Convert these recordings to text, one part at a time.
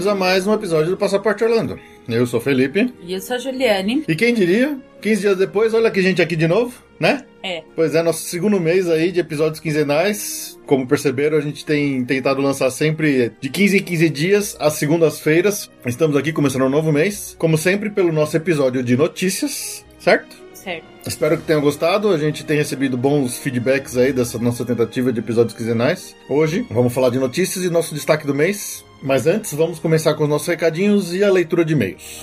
Bem-vindos a mais um episódio do Passaporte Orlando. Eu sou o Felipe. E eu sou a Juliane. E quem diria, 15 dias depois, olha que gente aqui de novo, né? É. Pois é, nosso segundo mês aí de episódios quinzenais. Como perceberam, a gente tem tentado lançar sempre de 15 em 15 dias, às segundas-feiras. Estamos aqui começando um novo mês. Como sempre, pelo nosso episódio de notícias, certo? Certo. Espero que tenham gostado. A gente tem recebido bons feedbacks aí dessa nossa tentativa de episódios quinzenais. Hoje vamos falar de notícias e nosso destaque do mês. Mas antes, vamos começar com os nossos recadinhos e a leitura de e-mails.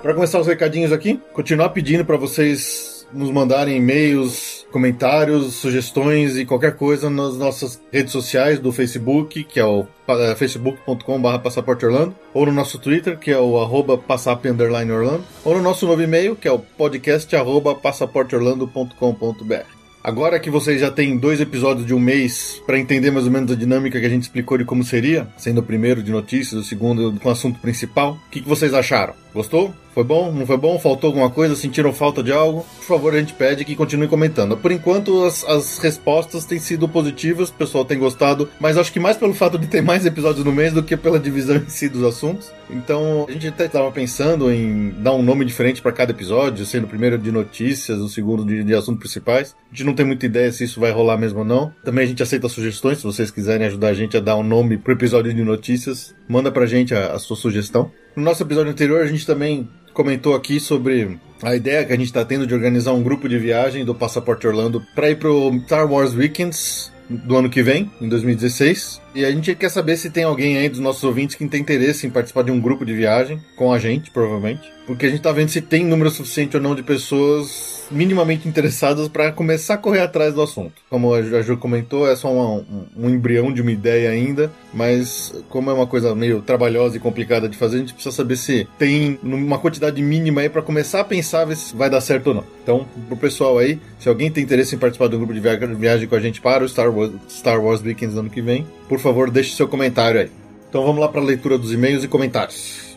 Para começar os recadinhos aqui, continuar pedindo para vocês nos mandarem e-mails, comentários, sugestões e qualquer coisa nas nossas redes sociais do Facebook, que é o uh, facebook.com.br passaporteorlando, ou no nosso Twitter, que é o arroba passap_orlando, ou no nosso novo e-mail, que é o podcast passaporteorlando.com.br. Agora que vocês já têm dois episódios de um mês para entender mais ou menos a dinâmica que a gente explicou de como seria, sendo o primeiro de notícias, o segundo com o assunto principal, o que, que vocês acharam? Gostou? Foi bom? Não foi bom? Faltou alguma coisa? Sentiram falta de algo? Por favor, a gente pede que continue comentando. Por enquanto, as, as respostas têm sido positivas, o pessoal tem gostado, mas acho que mais pelo fato de ter mais episódios no mês do que pela divisão em si dos assuntos. Então, a gente até estava pensando em dar um nome diferente para cada episódio, sendo o primeiro de notícias, o segundo de, de assuntos principais. A gente não tem muita ideia se isso vai rolar mesmo ou não. Também a gente aceita sugestões, se vocês quiserem ajudar a gente a dar um nome pro episódio de notícias, manda pra gente a, a sua sugestão. No nosso episódio anterior, a gente também comentou aqui sobre a ideia que a gente está tendo de organizar um grupo de viagem do Passaporte Orlando para ir pro Star Wars Weekends do ano que vem, em 2016. E a gente quer saber se tem alguém aí dos nossos ouvintes que tem interesse em participar de um grupo de viagem com a gente, provavelmente. Porque a gente tá vendo se tem número suficiente ou não de pessoas minimamente interessadas para começar a correr atrás do assunto. Como a Ju comentou, é só um, embrião de uma ideia ainda, mas como é uma coisa meio trabalhosa e complicada de fazer, a gente precisa saber se tem uma quantidade mínima aí para começar a pensar se vai dar certo ou não. Então, pro pessoal aí, se alguém tem interesse em participar um grupo de viagem com a gente para o Star Wars, Star Wars Weekends do ano que vem, por favor, deixe seu comentário aí. Então vamos lá para a leitura dos e-mails e comentários.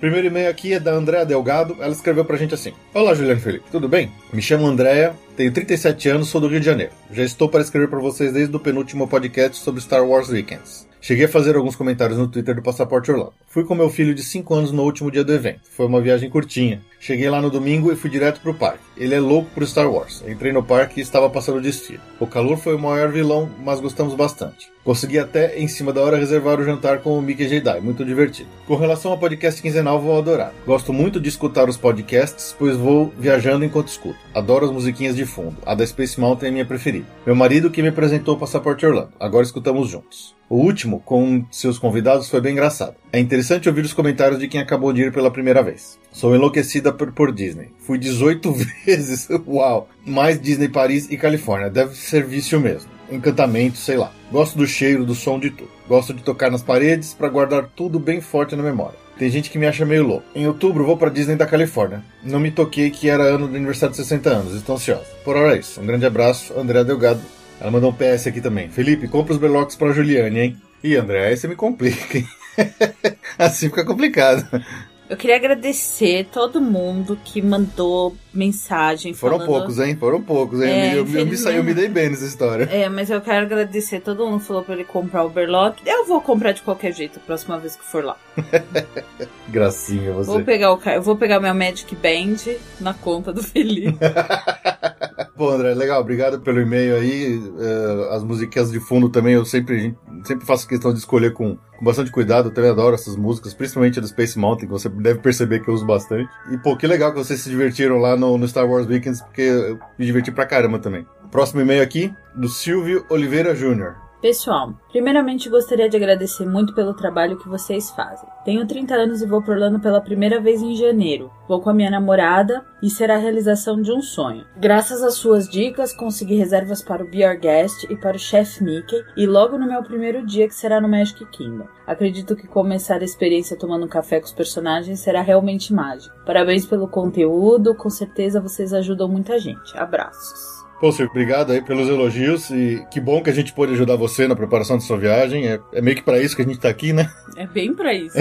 Primeiro e-mail aqui é da Andréa Delgado. Ela escreveu pra gente assim: Olá, Juliano Felipe, tudo bem? Me chamo Andréa, tenho 37 anos, sou do Rio de Janeiro. Já estou para escrever para vocês desde o penúltimo podcast sobre Star Wars Weekends. Cheguei a fazer alguns comentários no Twitter do Passaporte Orlando. Fui com meu filho de 5 anos no último dia do evento. Foi uma viagem curtinha. Cheguei lá no domingo e fui direto pro parque. Ele é louco por Star Wars. Entrei no parque e estava passando o destino. O calor foi o maior vilão, mas gostamos bastante. Consegui até, em cima da hora, reservar o jantar com o Mickey Jedi, muito divertido. Com relação ao podcast quinzenal, vou adorar. Gosto muito de escutar os podcasts, pois vou viajando enquanto escuto. Adoro as musiquinhas de fundo. A da Space Mountain é minha preferida. Meu marido que me apresentou o Passaporte Orlando. Agora escutamos juntos. O último, com seus convidados, foi bem engraçado. É interessante ouvir os comentários de quem acabou de ir pela primeira vez. Sou enlouquecida por, por Disney. Fui 18 vezes. Uau! Mais Disney Paris e Califórnia. Deve ser vício mesmo. Encantamento, sei lá. Gosto do cheiro, do som de tudo. Gosto de tocar nas paredes para guardar tudo bem forte na memória. Tem gente que me acha meio louco. Em outubro vou para Disney da Califórnia. Não me toquei que era ano do aniversário de 60 anos. Estou ansiosa. Por hora é isso. Um grande abraço, André Delgado. Ela mandou um PS aqui também. Felipe, compra os Berlocks pra Juliane, hein? Ih, André, aí você me complica, hein? assim fica complicado. Eu queria agradecer todo mundo que mandou mensagem. Foram falando... poucos, hein? Foram poucos, hein? É, eu, eu, eu, me saí, eu me dei bem nessa história. É, mas eu quero agradecer. Todo mundo falou pra ele comprar o Berlock. Eu vou comprar de qualquer jeito a próxima vez que for lá. Gracinha você. Vou pegar o, eu vou pegar meu Magic Band na conta do Felipe. Pô, André, legal, obrigado pelo e-mail aí. Uh, as musiquinhas de fundo também, eu sempre, sempre faço questão de escolher com, com bastante cuidado. Eu também adoro essas músicas, principalmente do Space Mountain, que você deve perceber que eu uso bastante. E, pô, que legal que vocês se divertiram lá no, no Star Wars Weekends, porque eu me diverti pra caramba também. Próximo e-mail aqui, do Silvio Oliveira Júnior. Pessoal, primeiramente gostaria de agradecer muito pelo trabalho que vocês fazem. Tenho 30 anos e vou por Orlando pela primeira vez em janeiro. Vou com a minha namorada e será a realização de um sonho. Graças às suas dicas, consegui reservas para o Be Our Guest e para o Chef Mickey e logo no meu primeiro dia que será no Magic Kingdom. Acredito que começar a experiência tomando café com os personagens será realmente mágico. Parabéns pelo conteúdo, com certeza vocês ajudam muita gente. Abraços. Pô, Sir, obrigado aí pelos elogios e que bom que a gente pôde ajudar você na preparação da sua viagem. É, é meio que para isso que a gente tá aqui, né? É bem para isso.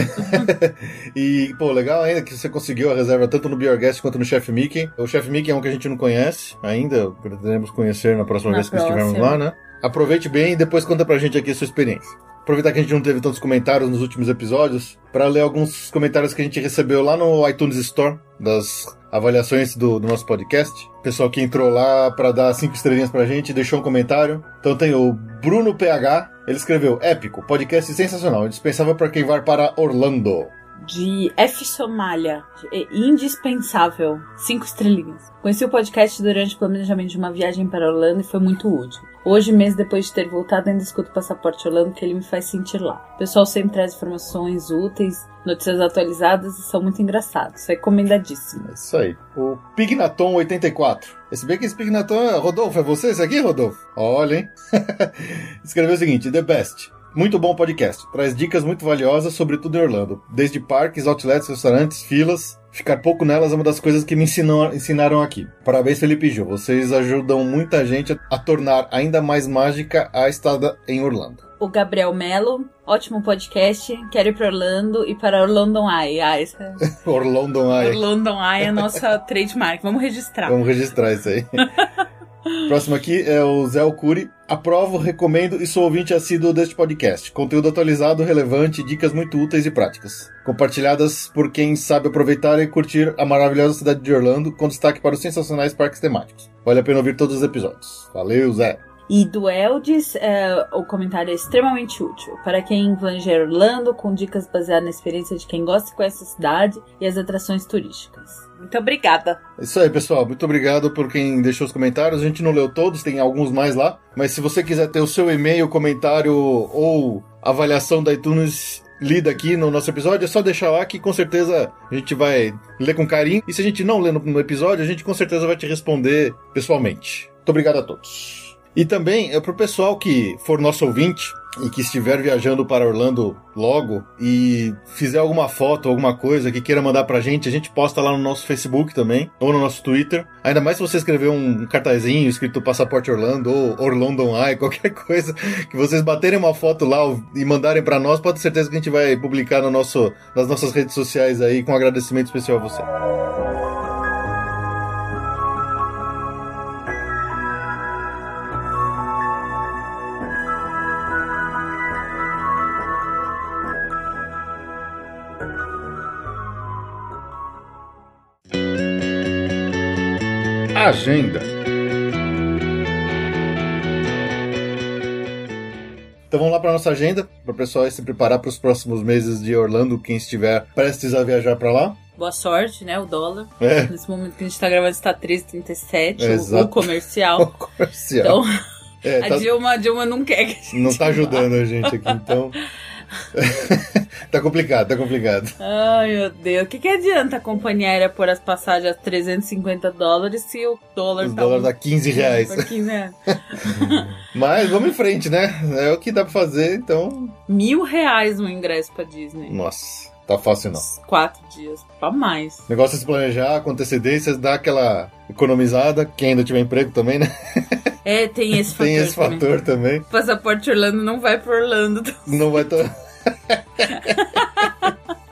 e, pô, legal ainda que você conseguiu a reserva tanto no Guest quanto no Chef Mickey. O Chef Mickey é um que a gente não conhece ainda, pretendemos conhecer na próxima na vez próxima. que estivermos lá, né? Aproveite bem e depois conta pra gente aqui a sua experiência aproveitar que a gente não teve tantos comentários nos últimos episódios, para ler alguns comentários que a gente recebeu lá no iTunes Store, das avaliações do, do nosso podcast. Pessoal que entrou lá para dar cinco estrelinhas pra gente, deixou um comentário. Então tem o Bruno PH, ele escreveu: Épico, podcast sensacional, indispensável para quem vai para Orlando. De F Somália, indispensável, cinco estrelinhas. Conheci o podcast durante o planejamento de uma viagem para Orlando e foi muito útil. Hoje, mês depois de ter voltado, ainda escuto o Passaporte Orlando que ele me faz sentir lá. O pessoal sempre traz informações úteis, notícias atualizadas e são muito engraçados. Recomendadíssimo. É isso aí. O Pignaton 84. Esse bem que esse Pignaton é... Rodolfo, é você esse aqui, Rodolfo? Olha, hein? Escreveu o seguinte: The Best. Muito bom podcast. Traz dicas muito valiosas sobre tudo em Orlando. Desde parques, outlets, restaurantes, filas. Ficar pouco nelas é uma das coisas que me ensinou, ensinaram aqui. Parabéns, Felipe e. Vocês ajudam muita gente a, tornar ainda mais mágica a estada em Orlando. O Gabriel Melo, ótimo podcast. Quero ir para Orlando e para Orlando Eye. Ah, essa... Orlando Eye. Orlando Eye é a nossa trademark. Vamos registrar. Vamos registrar isso aí. Próximo aqui é o Zé Alcuri. Aprovo, recomendo e sou ouvinte assíduo deste podcast. Conteúdo atualizado, relevante, dicas muito úteis e práticas. Compartilhadas por quem sabe aproveitar e curtir a maravilhosa cidade de Orlando, com destaque para os sensacionais parques temáticos. Vale a pena ouvir todos os episódios. Valeu, Zé! E do Eldis, é, o comentário é extremamente útil para quem planeja Orlando, com dicas baseadas na experiência de quem gosta e conhece a cidade e as atrações turísticas. Muito obrigada. Isso aí, pessoal. Muito obrigado por quem deixou os comentários. A gente não leu todos, tem alguns mais lá. Mas se você quiser ter o seu e-mail, comentário ou avaliação da iTunes lida aqui no nosso episódio, é só deixar lá que com certeza a gente vai ler com carinho. E se a gente não ler no episódio, a gente com certeza vai te responder pessoalmente. Muito obrigado a todos. E também é pro pessoal que for nosso ouvinte e que estiver viajando para Orlando logo e fizer alguma foto, alguma coisa que queira mandar pra gente, a gente posta lá no nosso Facebook também, ou no nosso Twitter. Ainda mais se você escrever um cartazinho escrito Passaporte Orlando ou Orlando Eye, qualquer coisa, que vocês baterem uma foto lá e mandarem para nós, pode ter certeza que a gente vai publicar no nosso, nas nossas redes sociais aí com um agradecimento especial a você. Agenda. Então vamos lá para nossa agenda, para o pessoal se preparar para os próximos meses de Orlando, quem estiver prestes a viajar para lá. Boa sorte, né? O dólar. É. Nesse momento que a gente está gravando está 13,37, é, o, o comercial. O comercial. Então, é, tá... a, Dilma, a Dilma não quer que a gente Não está ajudando a gente aqui, então... tá complicado, tá complicado. Ai, meu Deus. O que, que adianta a companhia aérea pôr as passagens a 350 dólares se o dólar o tá. dólar dá 15 reais. 15 reais. Mas vamos em frente, né? É o que dá pra fazer, então. Mil reais um ingresso pra Disney. Nossa. Tá fácil não. Quatro dias, pra mais. O negócio é se planejar com antecedências, dar aquela economizada, quem ainda tiver emprego também, né? É, tem esse fator. tem esse também. fator também. O passaporte Orlando não vai pro Orlando. Não vai. To...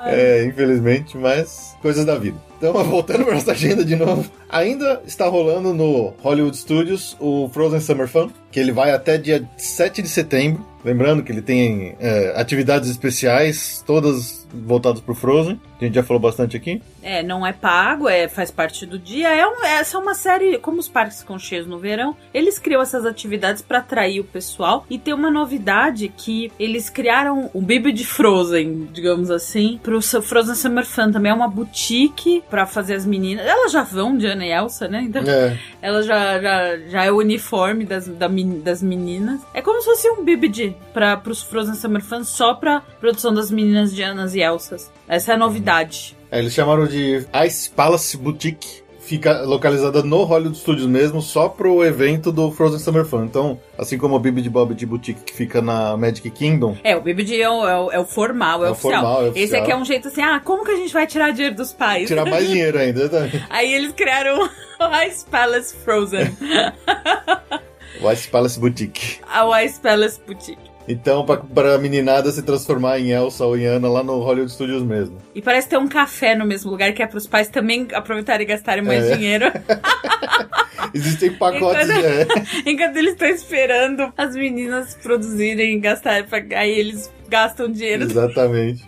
é, infelizmente, mas coisas da vida. Então, voltando para nossa agenda de novo, ainda está rolando no Hollywood Studios o Frozen Summer Fun, que ele vai até dia 7 de setembro. Lembrando que ele tem é, atividades especiais, todas voltadas para o Frozen. A gente já falou bastante aqui. É, não é pago, é, faz parte do dia. É um, essa é uma série, como os parques ficam cheios no verão, eles criam essas atividades para atrair o pessoal. E tem uma novidade que eles criaram o Bibi de Frozen, digamos assim, pro Frozen Summer Fun. Também é uma boutique para fazer as meninas. Elas já vão de Ana e Elsa, né? Então, é. ela já, já, já é o uniforme das, da, das meninas. É como se fosse um Bibi para pros Frozen Summer Fun só pra produção das meninas de Anas e Elsas. Essa é a novidade. É, eles chamaram de Ice Palace Boutique. Fica localizada no Hollywood Studios mesmo, só pro evento do Frozen Summer Fun. Então, assim como o Bibi de Bob de Boutique que fica na Magic Kingdom. É, o Bibi de é o, é o, é o formal, é, é oficial. Formal, é oficial. Esse aqui é um jeito assim, ah, como que a gente vai tirar dinheiro dos pais? Tirar mais dinheiro ainda, tá? Aí eles criaram o Ice Palace Frozen. o Ice Palace Boutique. A Ice Palace Boutique. Então, pra, pra meninada se transformar em Elsa ou em Anna lá no Hollywood Studios mesmo. E parece ter um café no mesmo lugar, que é pros pais também aproveitarem e gastarem mais é. dinheiro. Existem pacotes enquanto, de... É. enquanto eles estão esperando as meninas produzirem e gastarem, aí eles gastam dinheiro. Exatamente.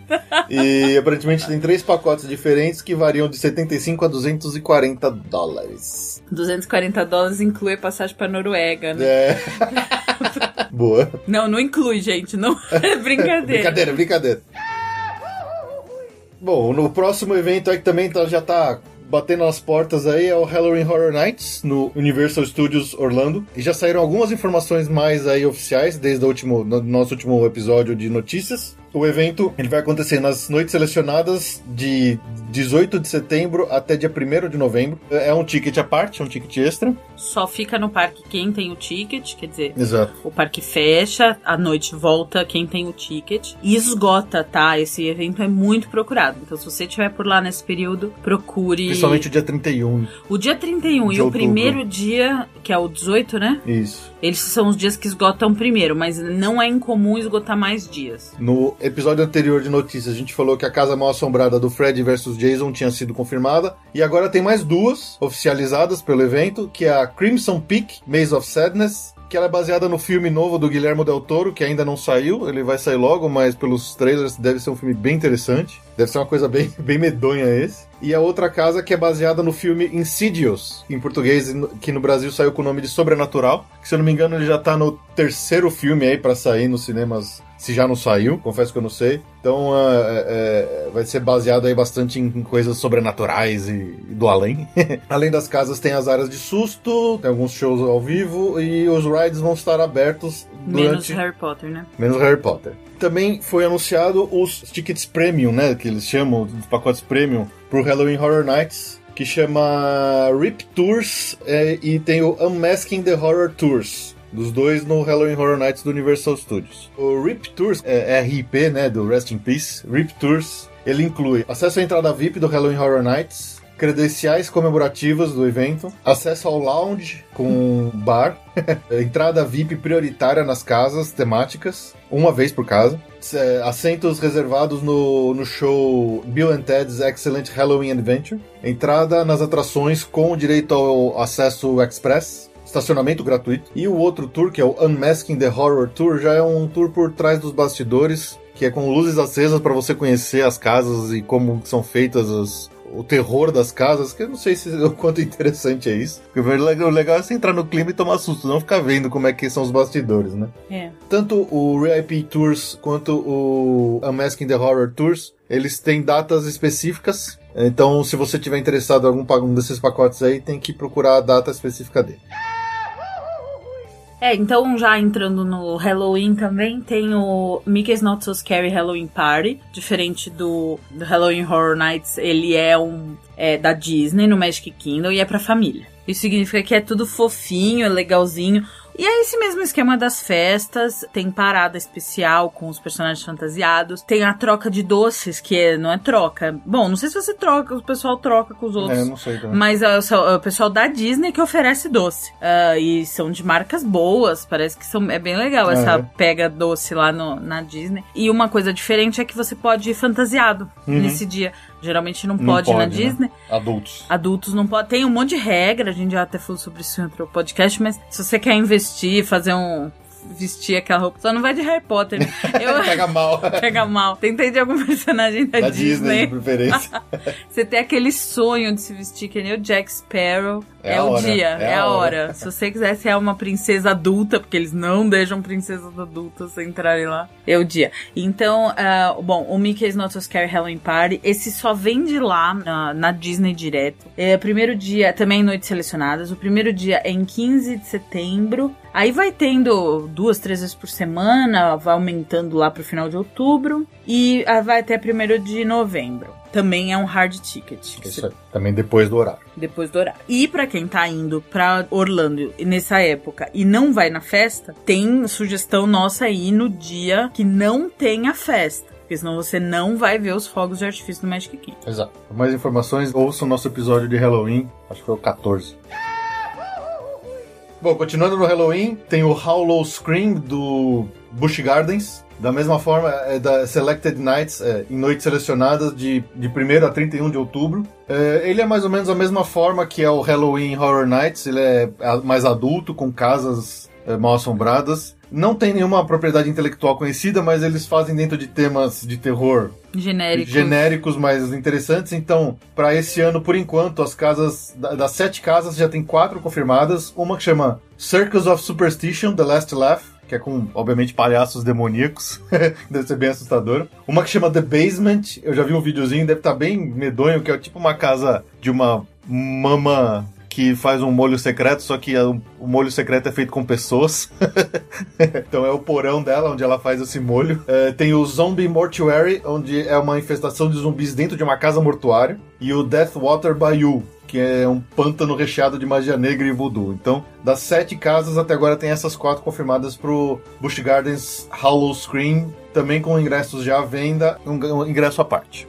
E aparentemente tem três pacotes diferentes que variam de 75 a 240 dólares. 240 dólares inclui passagem pra Noruega, né? É. Boa. Não, não inclui, gente. Não é brincadeira. brincadeira, brincadeira. Bom, no próximo evento aí que também tá, já tá batendo nas portas aí é o Halloween Horror Nights no Universal Studios Orlando. E já saíram algumas informações mais aí oficiais desde o último, no nosso último episódio de notícias. O evento ele vai acontecer nas noites selecionadas de 18 de setembro até dia 1 de novembro. É um ticket à parte, é um ticket extra. Só fica no parque quem tem o ticket, quer dizer, Exato. o parque fecha, a noite volta quem tem o ticket e esgota, tá? Esse evento é muito procurado. Então, se você estiver por lá nesse período, procure. Principalmente o dia 31. O dia 31 e o primeiro dia, que é o 18, né? Isso. Eles são os dias que esgotam primeiro, mas não é incomum esgotar mais dias. No episódio anterior de notícias, a gente falou que a casa mal assombrada do Fred versus Jason tinha sido confirmada. E agora tem mais duas oficializadas pelo evento, que é a Crimson Peak, Maze of Sadness, que ela é baseada no filme novo do Guilherme Del Toro, que ainda não saiu, ele vai sair logo, mas pelos trailers deve ser um filme bem interessante. Deve ser uma coisa bem, bem medonha esse. E a outra casa que é baseada no filme Insidious, em português, que no Brasil saiu com o nome de Sobrenatural, que se eu não me engano ele já tá no terceiro filme aí para sair nos cinemas se já não saiu, confesso que eu não sei. Então uh, é, vai ser baseado aí bastante em coisas sobrenaturais e, e do além. além das casas, tem as áreas de susto, tem alguns shows ao vivo e os rides vão estar abertos durante... Menos Harry Potter, né? Menos Harry Potter. Também foi anunciado os tickets premium, né? Que eles chamam, os pacotes premium, pro Halloween Horror Nights que chama Rip Tours é, e tem o Unmasking the Horror Tours dos dois no Halloween Horror Nights do Universal Studios. O RIP Tours, é, é RIP, né, do Rest in Peace, RIP Tours, ele inclui acesso à entrada VIP do Halloween Horror Nights, credenciais comemorativas do evento, acesso ao lounge com bar, entrada VIP prioritária nas casas temáticas, uma vez por casa, assentos reservados no, no show Bill and Ted's Excellent Halloween Adventure, entrada nas atrações com direito ao acesso express, estacionamento gratuito. E o outro tour, que é o Unmasking the Horror Tour, já é um tour por trás dos bastidores, que é com luzes acesas para você conhecer as casas e como são feitas as, o terror das casas, que eu não sei se o quanto interessante é isso. Porque o legal é você entrar no clima e tomar susto, não ficar vendo como é que são os bastidores, né? É. Tanto o RIP Tours quanto o Unmasking the Horror Tours, eles têm datas específicas. Então, se você tiver interessado em algum um desses pacotes aí, tem que procurar a data específica dele. É, então já entrando no Halloween também, tem o Mickey's Not So Scary Halloween Party, diferente do, do Halloween Horror Nights, ele é um é, da Disney no Magic Kingdom e é pra família. Isso significa que é tudo fofinho, é legalzinho. E é esse mesmo esquema das festas, tem parada especial com os personagens fantasiados, tem a troca de doces, que é, não é troca. Bom, não sei se você troca, o pessoal troca com os outros. É, não sei também. Mas é o, pessoal da Disney que oferece doce. Uh, e são de marcas boas, parece que são, é bem legal essa pega doce lá no, na Disney. E uma coisa diferente é que você pode ir fantasiado uhum. nesse dia Geralmente não Não pode, na pode, né? Disney. Adultos. Adultos não podem. Tem um monte de regra, a gente já até falou sobre isso em outro podcast, mas se você quer investir, fazer um. Vestir aquela roupa, só não vai de Harry Potter. Eu. Pega mal. Pega mal. Tentei de algum personagem da, da Disney, de preferência. Você tem aquele sonho de se vestir que nem o Jack Sparrow. É É, o hora, dia, é é, a a hora. hora. Se você quiser ser uma princesa adulta, porque eles não deixam princesas adultas entrarem lá, é o dia. Então, ah, bom, o Mickey's Not So Scary Halloween Party, esse só vende lá na, na Disney direto. É, primeiro dia, também em noites selecionadas. O primeiro dia é em 15 de setembro. Aí vai tendo duas, três vezes por semana, vai aumentando lá pro final de outubro. E ah, vai até primeiro de novembro. Também é um hard ticket. Isso aí. Também depois do horário. depois do horário. E pra quem tá indo pra Orlando nessa época e não vai na festa, tem sugestão nossa aí no dia que não tem a festa. Porque senão você não vai ver os fogos de artifício do Magic Kingdom. Exato. Para mais informações, ouça o nosso episódio de Halloween. Acho que foi o 14. Bom, continuando no Halloween, tem o Hollow Scream do Busch Gardens. Da mesma forma, é da Selected Nights, é, em noites selecionadas de, de 1 a 31 de outubro. É, ele é mais ou menos a mesma forma que é o Halloween Horror Nights. Ele é mais adulto, com casas é, mal assombradas. Não tem nenhuma propriedade intelectual conhecida, mas eles fazem dentro de temas de terror Genérico. genéricos mais interessantes. Então, para esse ano, por enquanto, as casas da- das sete casas já tem quatro confirmadas. Uma que chama Circus of Superstition: The Last Laugh, que é com, obviamente, palhaços demoníacos. deve ser bem assustador. Uma que chama The Basement. Eu já vi um videozinho, deve estar bem medonho, que é tipo uma casa de uma mama que faz um molho secreto, só que o molho secreto é feito com pessoas. então é o porão dela onde ela faz esse molho. É, tem o Zombie Mortuary, onde é uma infestação de zumbis dentro de uma casa mortuária. E o Death Water Bayou, que é um pântano recheado de magia negra e voodoo. Então, das sete casas, até agora tem essas quatro confirmadas pro Busch Gardens Hollow Scream, também com ingressos já à venda, um ingresso à parte.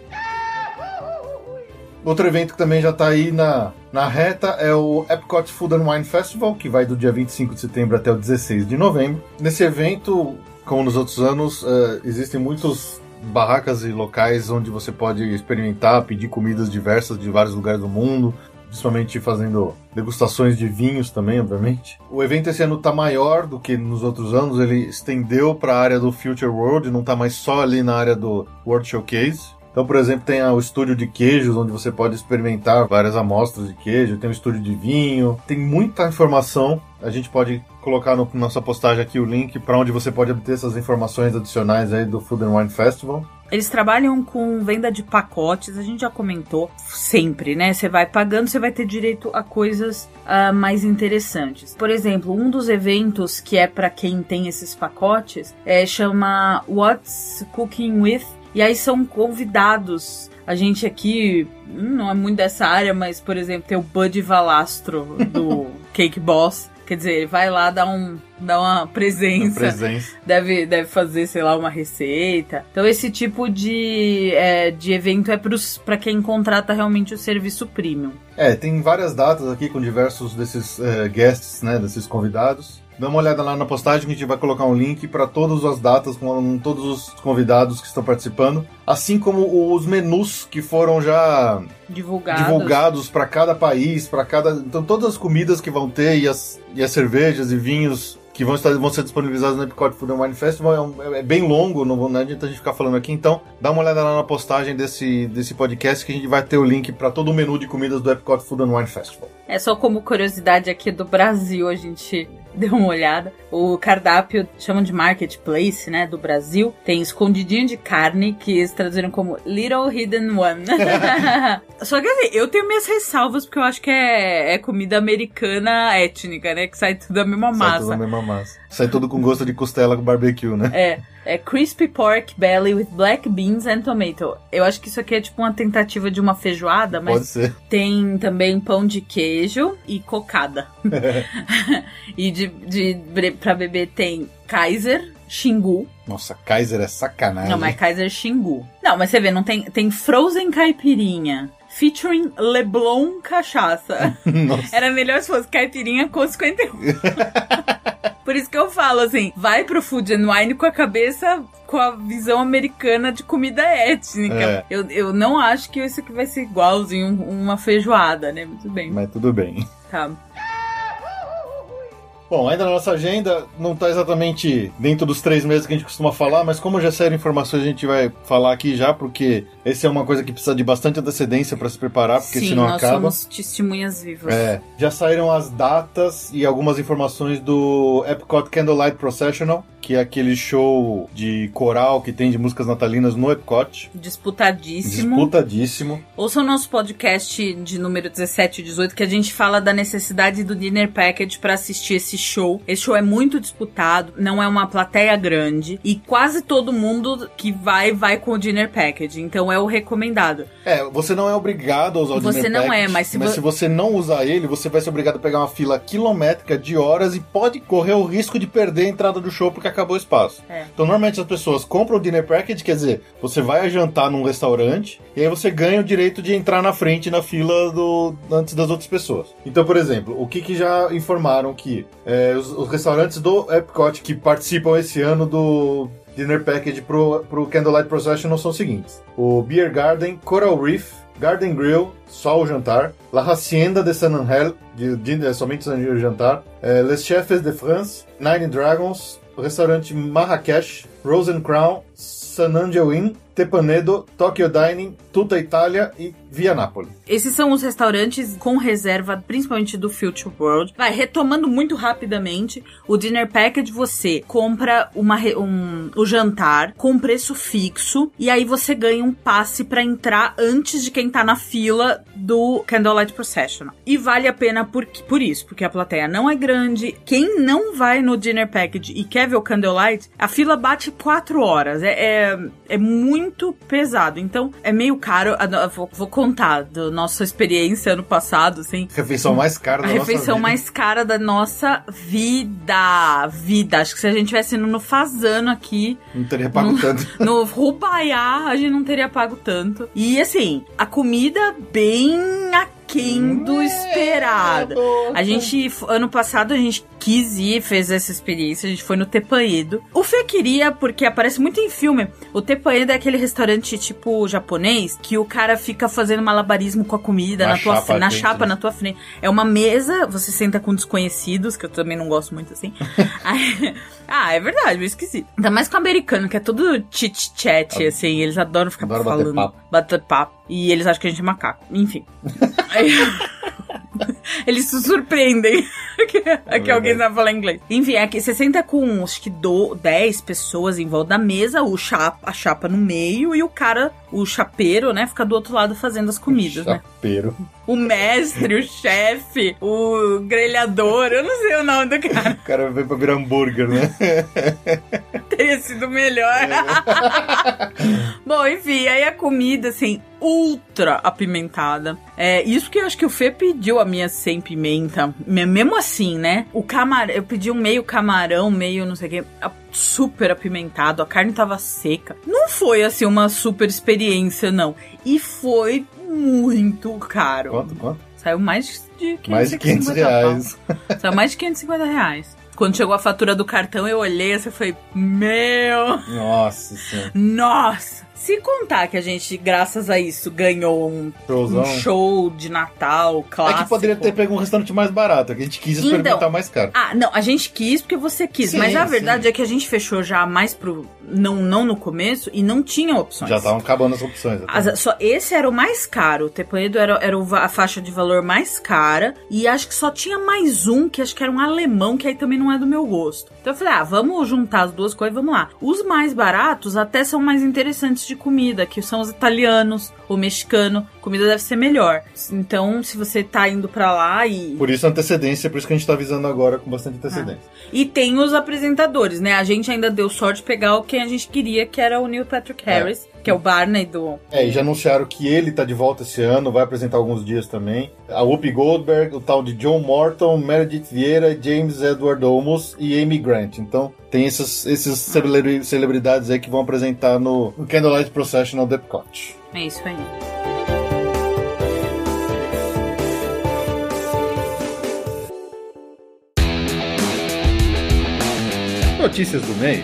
Outro evento que também já está aí na, na reta é o Epcot Food and Wine Festival, que vai do dia 25 de setembro até o 16 de novembro. Nesse evento, como nos outros anos, eh, existem muitos barracas e locais onde você pode experimentar, pedir comidas diversas de vários lugares do mundo, principalmente fazendo degustações de vinhos também, obviamente. O evento esse ano está maior do que nos outros anos, ele estendeu para a área do Future World, não está mais só ali na área do World Showcase. Então, por exemplo, tem o estúdio de queijos, onde você pode experimentar várias amostras de queijo, tem o estúdio de vinho, tem muita informação. A gente pode colocar na nossa postagem aqui o link para onde você pode obter essas informações adicionais aí do Food and Wine Festival. Eles trabalham com venda de pacotes, a gente já comentou sempre, né? Você vai pagando, você vai ter direito a coisas ah, mais interessantes. Por exemplo, um dos eventos que é para quem tem esses pacotes é chama What's Cooking With e aí são convidados. A gente aqui hum, não é muito dessa área, mas por exemplo, tem o Bud Valastro do Cake Boss. Quer dizer, ele vai lá dar, um, dar uma presença presença. deve, deve fazer, sei lá, uma receita. Então, esse tipo de, é, de evento é para quem contrata realmente o serviço premium. É, tem várias datas aqui com diversos desses eh, guests, né, desses convidados. Dá uma olhada lá na postagem que a gente vai colocar um link para todas as datas com todos os convidados que estão participando, assim como os menus que foram já Divulgados. divulgados para cada país, para cada. Então, todas as comidas que vão ter e as, e as cervejas e vinhos que vão, estar, vão ser disponibilizados no Epcot Food and Wine Festival é, é bem longo, não, não adianta a gente ficar falando aqui. Então, dá uma olhada lá na postagem desse, desse podcast que a gente vai ter o link para todo o menu de comidas do Epcot Food and Wine Festival. É só como curiosidade aqui do Brasil, a gente deu uma olhada. O cardápio chamam de marketplace, né, do Brasil. Tem escondidinho de carne, que eles traduziram como Little Hidden One. só que assim, eu tenho minhas ressalvas, porque eu acho que é, é comida americana étnica, né, que sai tudo da mesma Sai massa. tudo a mesma massa. Sai tudo com gosto de costela com barbecue, né? É, é crispy pork belly with black beans and tomato. Eu acho que isso aqui é tipo uma tentativa de uma feijoada, mas Pode ser. tem também pão de queijo e cocada. e de, de pra beber tem Kaiser, Xingu. Nossa, Kaiser é sacanagem. Não, mas Kaiser Xingu. Não, mas você vê, não tem, tem Frozen Caipirinha. Featuring Leblon Cachaça. Nossa. Era melhor se fosse caipirinha com 51. Por isso que eu falo assim, vai pro Food and Wine com a cabeça com a visão americana de comida étnica. É. Eu, eu não acho que isso aqui vai ser igualzinho uma feijoada, né? Muito bem. Mas tudo bem. Tá. Bom, ainda na nossa agenda, não está exatamente dentro dos três meses que a gente costuma falar, mas como já saíram informações, a gente vai falar aqui já, porque esse é uma coisa que precisa de bastante antecedência para se preparar, porque Sim, senão nós acaba. somos testemunhas vivas. É, já saíram as datas e algumas informações do Epcot Candlelight Processional, que é aquele show de coral que tem de músicas natalinas no Epcot. Disputadíssimo. Disputadíssimo. Ouça o nosso podcast de número 17 e 18, que a gente fala da necessidade do Dinner Package para assistir esse show. Esse show é muito disputado, não é uma plateia grande e quase todo mundo que vai, vai com o Dinner Package. Então é o recomendado. É, você não é obrigado a usar o Você Dinner não Package, é, mas se mas vo- se você não usar ele, você vai ser obrigado a pegar uma fila quilométrica de horas e pode correr o risco de perder a entrada do show porque acabou o espaço. É. Então, normalmente as pessoas compram o Dinner Package, quer dizer, você vai jantar num restaurante e aí você ganha o direito de entrar na frente na fila do antes das outras pessoas. Então, por exemplo, o que, que já informaram que é, os, os restaurantes do Epcot que participam esse ano do Dinner Package pro, pro Candlelight Procession são os seguintes: o Beer Garden, Coral Reef, Garden Grill, só o jantar, La Hacienda de San Angel, de, de, somente o jantar, é, Les Chefs de France, Nine Dragons, restaurante Marrakech, Rose and Crown, San Angel Inn, Tepanedo, Tokyo Dining, Tuta Itália e Via Napoli. Esses são os restaurantes com reserva, principalmente do Future World. Vai, retomando muito rapidamente, o Dinner Package você compra uma, um, o jantar com preço fixo e aí você ganha um passe pra entrar antes de quem tá na fila do Candlelight Procession. E vale a pena por, por isso, porque a plateia não é grande. Quem não vai no Dinner Package e quer ver o Candlelight, a fila bate 4 horas. É, é, é muito pesado. Então, é meio caro. Vou, vou contar da nossa experiência ano passado, assim. Refeição mais cara da A nossa refeição vida. mais cara da nossa vida. Vida. Acho que se a gente tivesse indo no Fazano aqui, Não teria pago tanto. no Rubaiá, a gente não teria pago tanto. E assim, a comida bem aquém do esperado. A gente, ano passado, a gente quis ir, fez essa experiência, a gente foi no Tepaedo. O Fê queria, porque aparece muito em filme, o Tepaedo é aquele restaurante tipo japonês, que o cara fica fazendo malabarismo com a comida Na na, tua, chapa na chapa, né? na tua frente. É uma mesa, você senta com desconhecidos, que eu também não gosto muito assim. Aí- ah, é verdade, meio esquisito. Ainda mais com o americano, que é todo chit-chat, assim, eles adoram ficar bater falando. papo. Bater papo. E eles acham que a gente é macaco. Enfim. Aí- Eles se surpreendem que, que alguém sabe falar inglês. Enfim, aqui você senta com acho que do, 10 pessoas em volta da mesa, o chapa, a chapa no meio e o cara, o chapeiro, né, fica do outro lado fazendo as comidas, né? Chapeiro. O mestre, o chefe, o grelhador, eu não sei o nome do cara. O cara veio pra virar hambúrguer, né? Teria sido melhor. Bom, enfim, aí a comida, assim, ultra apimentada. É, isso que eu acho que o Fê pediu a minha sem pimenta. Me- Mesmo assim, né? O camarão, eu pedi um meio camarão, meio não sei o que, super apimentado, a carne tava seca. Não foi, assim, uma super experiência, não. E foi muito caro. Quanto, quanto? Saiu mais de 550 Mais de 500 pau. reais. Saiu mais de 550 reais. Quando chegou a fatura do cartão, eu olhei assim e falei, meu... Nossa senhora. Nossa! Se contar que a gente, graças a isso, ganhou um, um show de Natal É clássico. que poderia ter pego um restaurante mais barato, que a gente quis Então. experimentar mais caro. Ah, não, a gente quis porque você quis. Sim, mas a sim. verdade é que a gente fechou já mais pro. Não, não no começo e não tinha opções. Já estavam acabando as opções. As- só, esse era o mais caro. O Tepoedo era, era a faixa de valor mais cara. E acho que só tinha mais um, que acho que era um alemão, que aí também não é do meu gosto. Então eu falei, ah, vamos juntar as duas coisas, vamos lá. Os mais baratos até são mais interessantes de comida, que são os italianos, o mexicano. Comida deve ser melhor. Então, se você tá indo pra lá e. Por isso a antecedência, por isso que a gente tá avisando agora com bastante antecedência. E tem os apresentadores, né? A gente ainda deu sorte de pegar o que a gente queria, que era o Neil Patrick Harris, que é o Barney do. É, e já anunciaram que ele tá de volta esse ano, vai apresentar alguns dias também. A Whoopi Goldberg, o tal de John Morton, Meredith Vieira, James Edward Olmos e Amy Grant. Então, tem esses celebri- celebridades aí que vão apresentar no, no Candlelight Processional do Epcot. É isso aí. notícias do mês.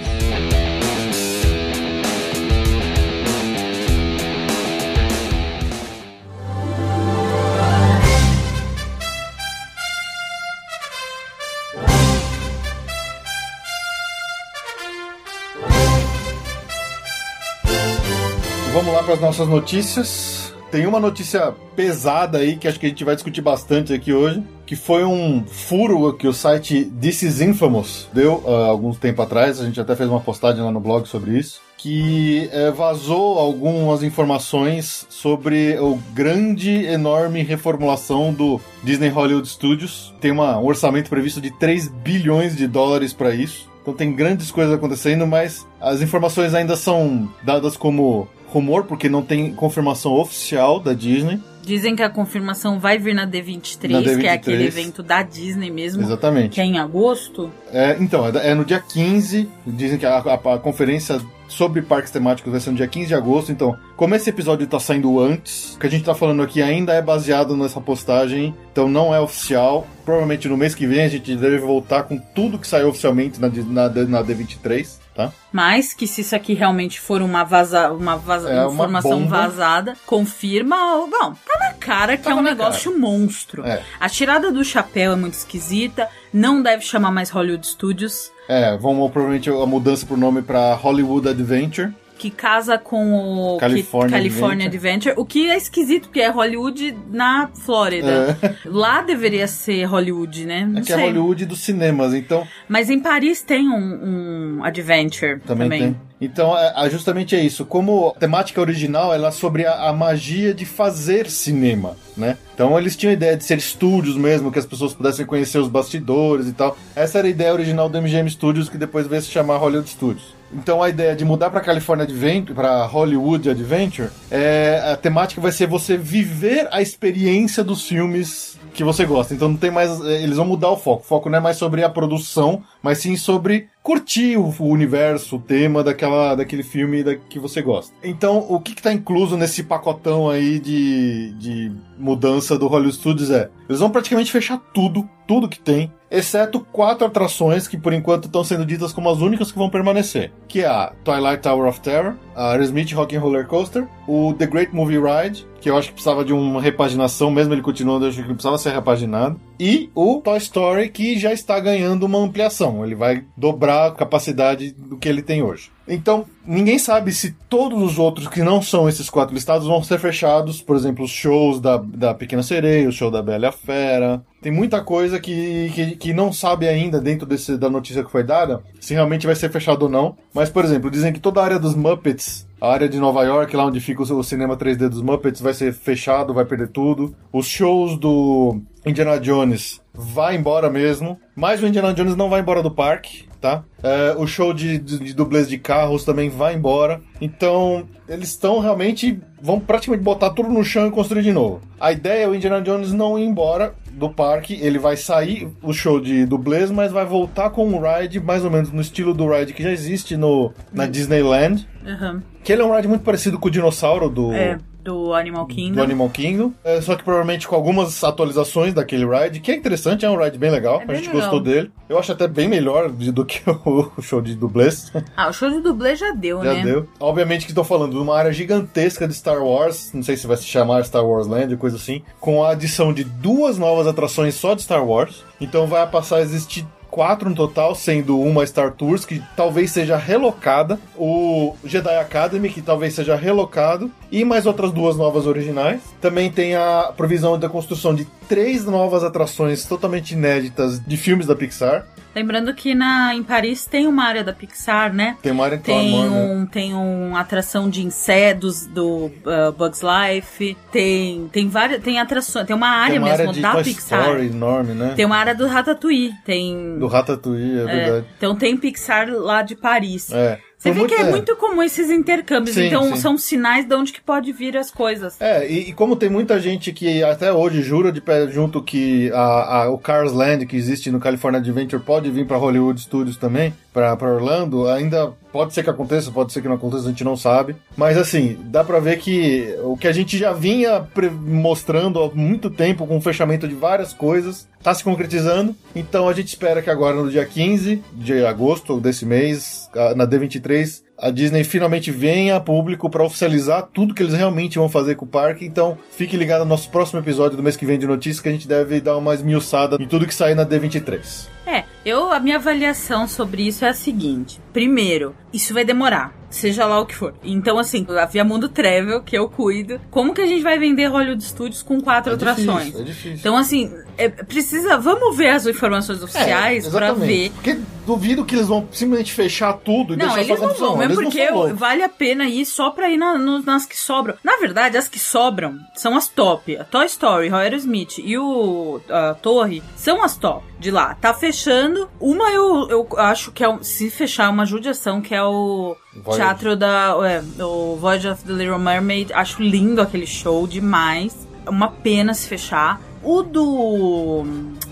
Vamos lá para as nossas notícias. Tem uma notícia pesada aí que acho que a gente vai discutir bastante aqui hoje, que foi um furo que o site This is Infamous deu uh, alguns tempo atrás. A gente até fez uma postagem lá no blog sobre isso. Que uh, vazou algumas informações sobre o grande, enorme reformulação do Disney Hollywood Studios. Tem uma, um orçamento previsto de 3 bilhões de dólares para isso. Então tem grandes coisas acontecendo, mas as informações ainda são dadas como rumor, porque não tem confirmação oficial da Disney. Dizem que a confirmação vai vir na D23, na D23. que é aquele evento da Disney mesmo. Exatamente. Que é em agosto. É, então, é, é no dia 15. Dizem que a, a, a, conferência sobre parques temáticos vai ser no dia 15 de agosto. Então, como esse episódio está saindo antes, o que a gente está falando aqui ainda é baseado nessa postagem. Então, não é oficial. Provavelmente no mês que vem a gente deve voltar com tudo que saiu oficialmente na, na, na D23 tá? Mas que se isso aqui realmente for uma vaza, uma, vaza, é uma informação bomba. vazada, confirma. Bom, tá na cara que é um negócio cara. monstro. É. A tirada do chapéu é muito esquisita. Não deve chamar mais Hollywood Studios. É, vamos provavelmente a mudança pro nome para Hollywood Adventure que casa com o California, California Adventure. Adventure. o que é esquisito, porque é Hollywood na Flórida. É. Lá deveria ser Hollywood, né? Não é que é Hollywood dos cinemas, então. Mas em Paris tem um, um Adventure também. também. Tem. Então, é, é, justamente é isso. Como a temática original ela é sobre a, a, magia de fazer cinema, né? Então, eles tinham a ideia de ser estúdios mesmo, que as pessoas pudessem conhecer os bastidores e tal. Essa era a ideia original do MGM Studios, que depois veio se chamar Hollywood Studios. Então a ideia de mudar para California Adventure, para Hollywood Adventure, é a temática vai ser você viver a experiência dos filmes que você gosta. Então não tem mais, é, eles vão mudar o foco. O foco não é mais sobre a produção, mas sim sobre curtir o universo, o tema daquela, daquele filme da, que você gosta. Então, o que está incluso nesse pacotão aí de, de mudança do Hollywood Studios é: eles vão praticamente fechar tudo, tudo que tem, exceto quatro atrações que por enquanto estão sendo ditas como as únicas que vão permanecer, que é a Twilight Tower of Terror, a Aerosmith Rock and Roller Coaster, o The Great Movie Ride, que eu acho que precisava de uma repaginação, mesmo ele continuando, eu acho que precisava ser repaginado, e o Toy Story que já está ganhando uma ampliação, ele vai dobrar a capacidade do que ele tem hoje. Então, ninguém sabe se todos os outros que não são esses quatro listados vão ser fechados, por exemplo, os shows da, da Pequena Sereia, o show da Bela e a Fera. Tem muita coisa que, que, que não sabe ainda dentro desse, da notícia que foi dada se realmente vai ser fechado ou não. Mas, por exemplo, dizem que toda a área dos Muppets a área de Nova York, lá onde fica o cinema 3D dos Muppets, vai ser fechado, vai perder tudo. Os shows do Indiana Jones vai embora mesmo. Mas o Indiana Jones não vai embora do parque tá? É, o show de, de, de dublês de carros também vai embora. Então, eles estão realmente. vão praticamente botar tudo no chão e construir de novo. A ideia é o Indiana Jones não ir embora do parque, ele vai sair o show de dublês, mas vai voltar com um ride mais ou menos no estilo do ride que já existe no, na uhum. Disneyland. Uhum. Que ele é um ride muito parecido com o dinossauro do. É do Animal Kingdom. Do Animal Kingdom. É, só que provavelmente com algumas atualizações daquele ride, que é interessante, é um ride bem legal. É bem a gente legal. gostou dele. Eu acho até bem melhor do que o show de dublês. Ah, o show de dublês já deu, já né? Já deu. Obviamente que estou falando de uma área gigantesca de Star Wars, não sei se vai se chamar Star Wars Land, coisa assim, com a adição de duas novas atrações só de Star Wars. Então vai passar a existir quatro no total, sendo uma Star Tours, que talvez seja relocada, o Jedi Academy, que talvez seja relocado, e mais outras duas novas originais. Também tem a provisão da construção de três novas atrações totalmente inéditas de filmes da Pixar. Lembrando que na, em Paris tem uma área da Pixar, né? Tem uma área em tem Amor, um né? Tem uma atração de insetos do uh, Bugs Life. Tem, tem várias. Tem atrações. Tem uma área tem uma mesmo área da Toy Pixar. Story enorme, né? Tem uma área do Ratatouille. Tem. Do Ratatouille, é, é verdade. Então tem Pixar lá de Paris. É. Você vê que é, é, muito comum esses intercâmbios, sim, então sim. são sinais de onde que pode vir as coisas. É, e, e, como tem muita gente que até hoje jura de pé junto que a, a, o Cars Land que existe no California Adventure pode vir para Hollywood Studios também, pra Orlando, ainda pode ser que aconteça, pode ser que não aconteça, a gente não sabe. Mas assim, dá pra ver que o que a gente já vinha mostrando há muito tempo com o fechamento de várias coisas, tá se concretizando. Então a gente espera que agora no dia 15 de agosto desse mês, na D23, a Disney finalmente venha a público para oficializar tudo que eles realmente vão fazer com o parque. Então, fique ligado no nosso próximo episódio do mês que vem de notícias que a gente deve dar uma esmiuçada em tudo que sair na D23. É, eu a minha avaliação sobre isso é a seguinte: primeiro, isso vai demorar seja lá o que for. Então, assim, a Via Mundo Travel, que eu cuido, como que a gente vai vender Hollywood Studios com quatro é atrações? Difícil, é difícil. Então, assim, é, precisa. Vamos ver as informações oficiais é, para ver. Porque duvido que eles vão simplesmente fechar tudo e não, deixar eles só não vão, mesmo porque vale a pena ir só pra ir na, no, nas que sobram. Na verdade, as que sobram são as top. A Toy Story, Royal Smith e o a Torre são as top de lá. Tá fechando. Uma eu, eu acho que é. Se fechar, é uma judiação, que é o Voyage. Teatro da. É, o Voyage of the Little Mermaid. Acho lindo aquele show demais. É uma pena se fechar. O do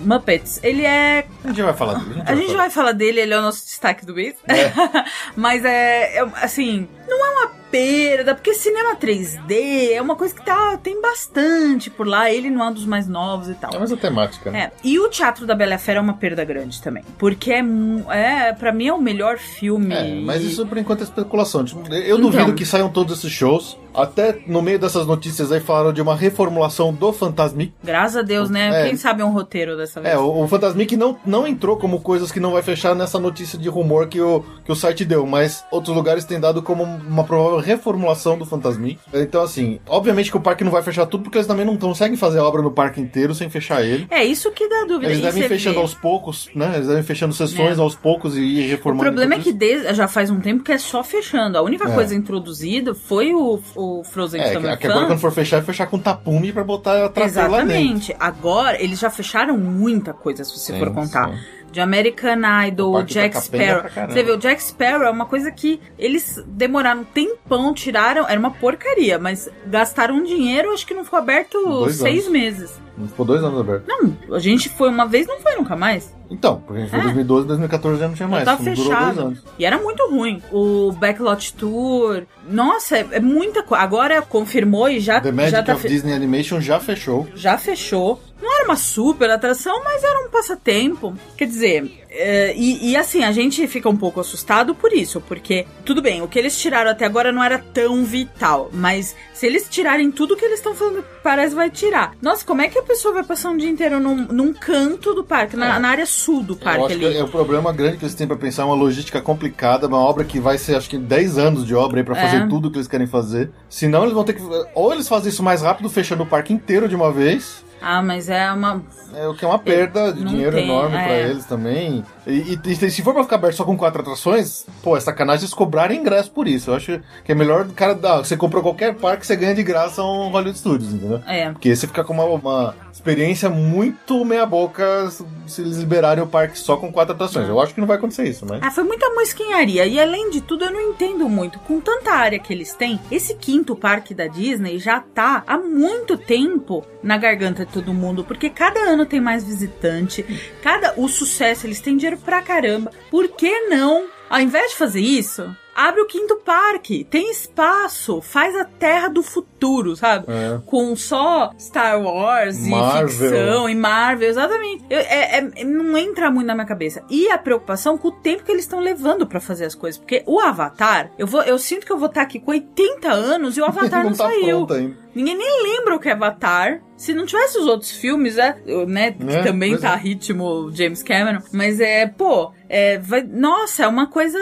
Muppets, ele é. A gente vai falar dele. A gente, a gente vai falar dele, ele é o nosso destaque do mês. É. Mas é, é. Assim, não é uma perda, porque cinema 3D é uma coisa que tá, tem bastante por lá. Ele não é um dos mais novos e tal. É mais a temática, né? É. E o Teatro da Bela Fera é uma perda grande também. Porque é, é para mim é o melhor filme. É, mas isso por enquanto é especulação. Tipo, eu então, duvido que saiam todos esses shows. Até no meio dessas notícias aí falaram de uma reformulação do Fantasmic. Graças a Deus, né? É, Quem sabe é um roteiro dessa vez. É, o, o Fantasmic não, não entrou como coisas que não vai fechar nessa notícia de rumor que o, que o site deu, mas outros lugares têm dado como uma provável reformulação do Fantasmic. Então, assim, obviamente que o parque não vai fechar tudo, porque eles também não conseguem fazer obra no parque inteiro sem fechar ele. É, isso que dá dúvida. Eles devem fechando vê. aos poucos, né? Eles devem fechando sessões é. aos poucos e reformando. O problema é que desde, já faz um tempo que é só fechando. A única é. coisa introduzida foi o, o Frozen é, Summer que, que agora quando for fechar, é fechar com tapume pra botar a Exatamente. Agora, eles já fecharam muita coisa, se você sim, for contar. Sim de American Idol, Jack Sparrow. Você vê, o Jack Sparrow é uma coisa que eles demoraram um tempão, tiraram, era uma porcaria, mas gastaram dinheiro, acho que não ficou aberto dois seis anos. meses. Não ficou dois anos aberto. Não, a gente foi uma vez, não foi nunca mais. Então, porque a gente foi em é. 2012, 2014 já não tinha mais. Tá fechado. E era muito ruim. O Backlot Tour. Nossa, é, é muita coisa. Agora confirmou e já. The Magic já tá of. Disney Animation já fechou. Já fechou. Era uma super atração, mas era um passatempo. Quer dizer, é, e, e, assim, a gente fica um pouco assustado por isso, porque, tudo bem, o que eles tiraram até agora não era tão vital, mas se eles tirarem tudo que eles estão falando, parece vai tirar. Nossa, como é que a pessoa vai passar um dia inteiro num, num canto do parque, na, é. na, área sul do parque? Eu é o problema grande que eles têm pra pensar, uma logística complicada, uma obra que vai ser, acho que, 10 anos de obra aí pra fazer é. tudo que eles querem fazer. Senão eles vão ter que. Ou eles fazem isso mais rápido, fechando o parque inteiro de uma vez ah, mas é uma. É o que é uma perda de dinheiro tem, enorme é. para eles também. E, e, se for pra ficar aberto só com quatro atrações, pô, é sacanagem eles cobrarem ingresso por isso. Eu acho que é melhor cara. Você comprou qualquer parque, você ganha de graça um Hollywood Studios, entendeu? É. Porque você fica com uma, uma experiência muito meia-boca se eles liberarem o parque só com quatro atrações. Eu acho que não vai acontecer isso, mas. Ah, foi muita mosquinharia. E além de tudo, eu não entendo muito. Com tanta área que eles têm, esse quinto parque da Disney já tá há muito tempo na garganta de todo mundo. Porque cada ano tem mais visitante, cada o sucesso, eles têm dinheiro pra caramba. Por que não, ao invés de fazer isso, abre o quinto parque, tem espaço, faz a Terra do futuro, sabe? É. Com só Star Wars Marvel. e ficção e Marvel, exatamente. Eu, é, é, não entra muito na minha cabeça. E a preocupação com o tempo que eles estão levando para fazer as coisas, porque o Avatar, eu vou, eu sinto que eu vou estar aqui com 80 anos e o Avatar não, não tá saiu. Ninguém nem lembra o que é Avatar. Se não tivesse os outros filmes, é, né? Que é, também tá é. ritmo James Cameron. Mas é, pô, é, vai, nossa, é uma coisa.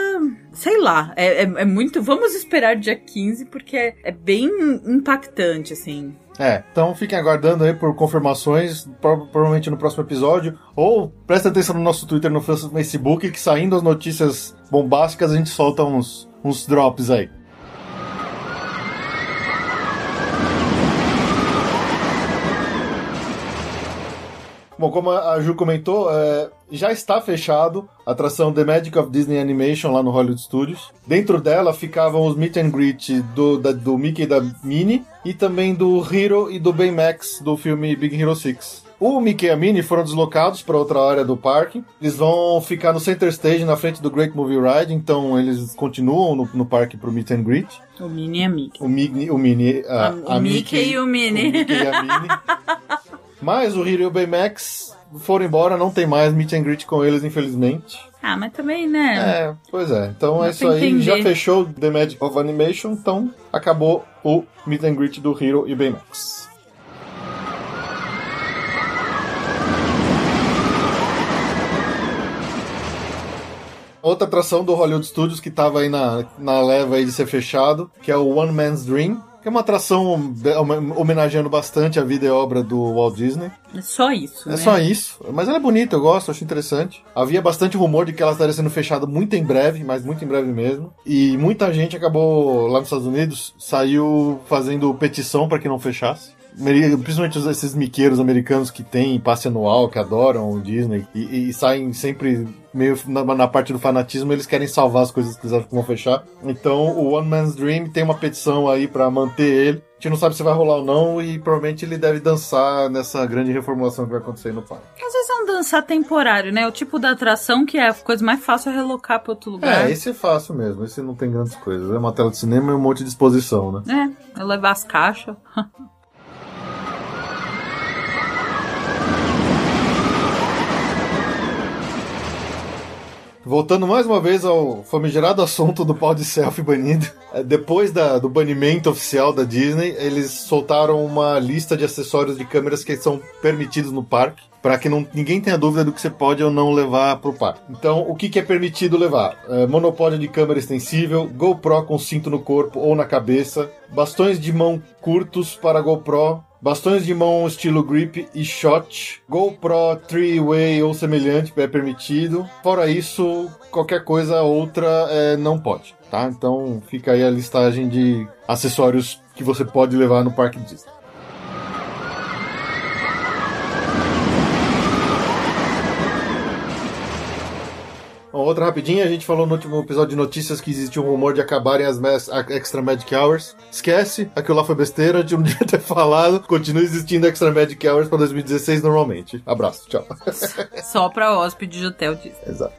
Sei lá. É, é, é muito. Vamos esperar dia 15, porque é, é bem impactante, assim. É, então fiquem aguardando aí por confirmações, provavelmente no próximo episódio. Ou prestem atenção no nosso Twitter, no Facebook, que saindo as notícias bombásticas, a gente solta uns, uns drops aí. Bom, como a Ju comentou, é, já está fechado a atração The Magic of Disney Animation lá no Hollywood Studios. Dentro dela ficavam os meet and greet do, da, do Mickey e da Minnie e também do Hero e do Baymax do filme Big Hero 6. O Mickey e a Minnie foram deslocados para outra área do parque. Eles vão ficar no center stage na frente do Great Movie Ride, então eles continuam no, no parque pro meet and greet. O Minnie e a Mickey. O, Migni, o Minnie, a, A- a o Mickey e o Minnie. o Mickey e a Minnie. Mas o Hiro e o Baymax foram embora, não tem mais meet and greet com eles, infelizmente. Ah, mas também, né? É, pois é. Então é isso aí. entender. Já fechou The Magic of Animation, então acabou o meet and greet do Hero e Baymax. Outra atração do Hollywood Studios que tava aí na, na leva aí de ser fechado, que é o One Man's Dream, é uma atração hom- homenageando bastante a vida e obra do Walt Disney. É só isso, É né? só isso. Mas ela é bonita, eu gosto, acho interessante. Havia bastante rumor de que ela estaria sendo fechada muito em breve, mas muito em breve mesmo. E muita gente acabou, lá nos Estados Unidos, saiu fazendo petição para que não fechasse. Principalmente esses miqueiros americanos que têm passe anual, que adoram o Disney e, e saem sempre meio na, na parte do fanatismo, eles querem salvar as coisas que eles acham que vão fechar. Então o One Man's Dream tem uma petição aí para manter ele. A gente não sabe se vai rolar ou não e provavelmente ele deve dançar nessa grande reformulação que vai acontecer no parque. Às vezes é um dançar temporário, né? O tipo da atração que é a coisa mais fácil é relocar pra outro lugar. É, esse é fácil mesmo, esse não tem grandes coisas. É uma tela de cinema e um monte de exposição, né? É, levar as caixas. Voltando mais uma vez ao famigerado assunto do pau de selfie banido. é, Depois da- do banimento oficial da Disney, eles soltaram uma lista de acessórios de câmeras que são permitidos no parque. Para que não, ninguém tenha dúvida do que você pode ou não levar pro parque. Então, o que, que é permitido levar? É, monopólio de câmera extensível, GoPro com cinto no corpo ou na cabeça, bastões de mão curtos para GoPro, Bastões de mão estilo grip e shot, GoPro 3-way ou semelhante é permitido. Fora isso, qualquer coisa outra é, não pode, tá? Então fica aí a listagem de acessórios que você pode levar no Parque Disney. Bom, outra rapidinha, a gente falou no último episódio de notícias que existe um rumor de acabarem as Mass- Extra Magic Hours. Esquece, aquilo lá foi besteira, a gente não devia ter falado. Continua existindo Extra Magic Hours para 2016 normalmente. Abraço, tchau. Só pra hóspede de hotel Disney. Exato.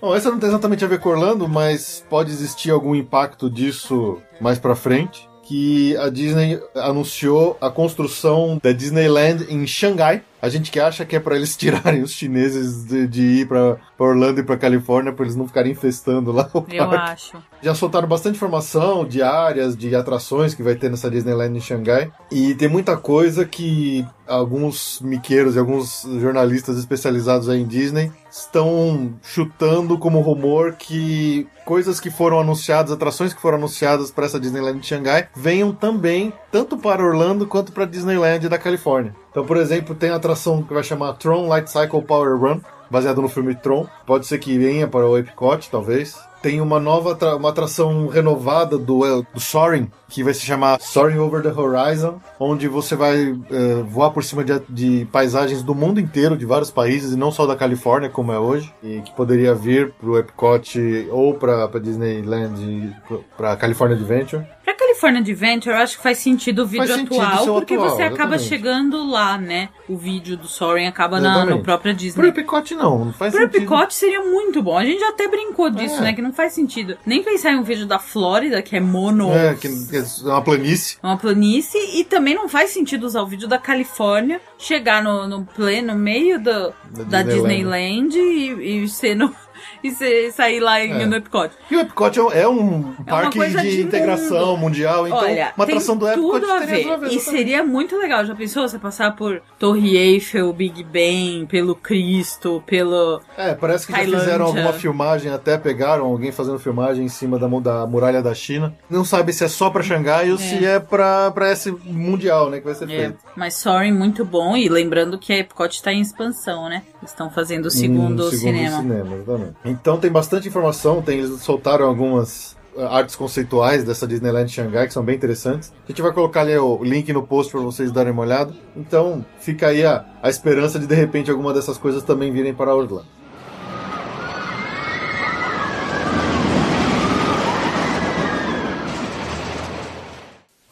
Bom, essa não tem exatamente a ver com Orlando, mas pode existir algum impacto disso mais pra frente. Que a Disney anunciou a construção da Disneyland em Xangai. A gente que acha que é pra eles tirarem os chineses de, de ir pra Orlando e pra Califórnia, pra eles não ficarem infestando lá o Eu parque. acho. Já soltaram bastante informação de áreas, de atrações que vai ter nessa Disneyland em Xangai. E tem muita coisa que alguns miqueiros e alguns jornalistas especializados aí em Disney estão chutando como rumor que coisas que foram anunciadas, atrações que foram anunciadas para essa Disneyland em Xangai, venham também tanto para Orlando quanto para Disneyland da Califórnia. Então, por exemplo, tem a atração que vai chamar Tron Light Cycle Power Run, baseado no filme Tron. Pode ser que venha para o Epcot, talvez. Tem uma nova atra- uma atração renovada do, eh, do Soaring, que vai se chamar Soaring Over the Horizon, onde você vai eh, voar por cima de, de paisagens do mundo inteiro, de vários países, e não só da Califórnia, como é hoje, e que poderia vir para o Epcot ou para Disneyland, para California Adventure. California Adventure, eu acho que faz sentido o vídeo Faz atual, porque atual, você acaba exatamente. chegando lá, né? O vídeo do Soaring acaba na, própria Pro Disney. Epcot não, não faz Pro sentido. Epcot seria muito bom. A gente já até brincou disso, É. né? Que não faz sentido. Nem pensar em um vídeo da Flórida, que é mono. É, que, é uma planície. uma planície e também não faz sentido usar o vídeo da Califórnia, chegar no, no pleno meio do, da, Disneyland. Disneyland, e, e ser no, e sair lá em, É. no Epcot. E o Epcot é um- é um parque de, de integração mundo. mundial, então Olha, uma atração do Epcot tudo a ver. tudo a ver, E seria muito legal. Já pensou você passar por Torre Eiffel, Big Ben, pelo Cristo, pelo... É, parece que já Tailândia. fizeram alguma filmagem, até pegaram alguém fazendo filmagem em cima da, da muralha da China. Não sabe se é só pra Xangai ou se é pra, pra esse mundial, né, que vai ser É, feito. mas Soaring muito bom. E lembrando que a Epcot está em expansão, né? Estão fazendo o segundo, Hum, cinema. cinema exatamente. Então tem bastante informação, tem, eles soltaram algumas uh, artes conceituais dessa Disneyland Xangai que são bem interessantes. A gente vai colocar ali o link no post para vocês darem uma olhada. Então fica aí a, a esperança de de repente alguma dessas coisas também virem para Orlando.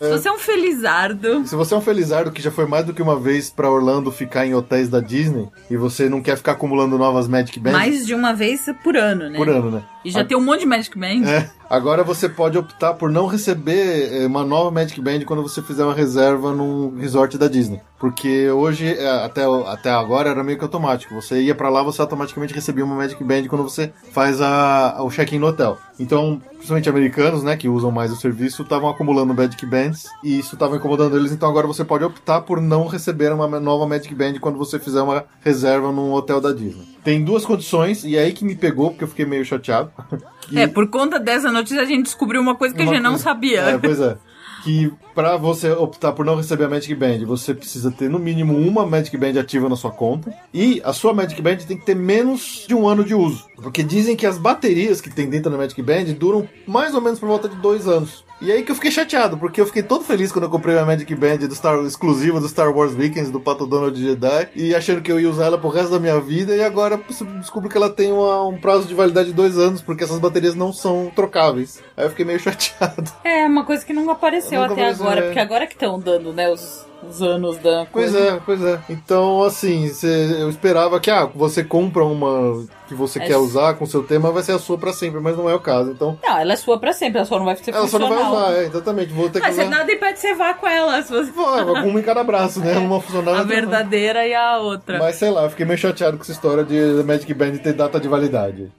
Se você é um felizardo. Se você é um felizardo que já foi mais do que uma vez pra Orlando ficar em hotéis da Disney e você não quer ficar acumulando novas Magic Bands. Mais de uma vez por ano, né? Por ano, né? E já tem um monte de Magic Band. É. Agora você pode optar por não receber eh, uma nova Magic Band quando você fizer uma reserva num resort da Disney. Porque hoje, eh, até, até agora, era meio que automático. Você ia pra lá, você automaticamente recebia uma Magic Band quando você faz a, o check-in no hotel. Então, principalmente americanos, né, que usam mais o serviço, estavam acumulando Magic Bands e isso estava incomodando eles. Então agora você pode optar por não receber uma nova Magic Band quando você fizer uma reserva num hotel da Disney. Tem duas condições, e é aí que me pegou, porque eu fiquei meio chateado. Que- É, por conta dessa notícia a gente descobriu uma coisa que a uma gente não coisa- sabia. É, pois é. Que pra você optar por não receber a Magic Band, você precisa ter no mínimo uma Magic Band ativa na sua conta. E a sua Magic Band tem que ter menos de um ano de uso. Porque dizem que as baterias que tem dentro da Magic Band duram mais ou menos por volta de dois anos. E aí que eu fiquei chateado, porque eu fiquei todo feliz quando eu comprei a Magic Band do Star, exclusiva do Star Wars Weekends, do Pato Donald Jedi, e achando que eu ia usar ela pro resto da minha vida, e agora descubro que ela tem uma- um prazo de validade de dois anos, porque essas baterias não são trocáveis. Aí eu fiquei meio chateado. É, uma coisa que não apareceu até apareceu, agora, é. porque agora que estão dando, né, os, os anos da Pois coisa. é, pois é. Então, assim, cê- eu esperava que, ah, você compra uma que você É quer usar com seu tema, vai ser a sua pra sempre, mas não é o caso. Então, Não, ela é sua pra sempre, ela só não vai ser ela só não vai funcional. usar, é, exatamente. Vou ter que Mas você usar. nada impede de você vá com ela, se você... Vai, vai com uma em cada braço, né? Uma funcional a outra não. verdadeira e a outra. Mas sei lá, eu fiquei meio chateado com essa história de Magic Band ter data de validade.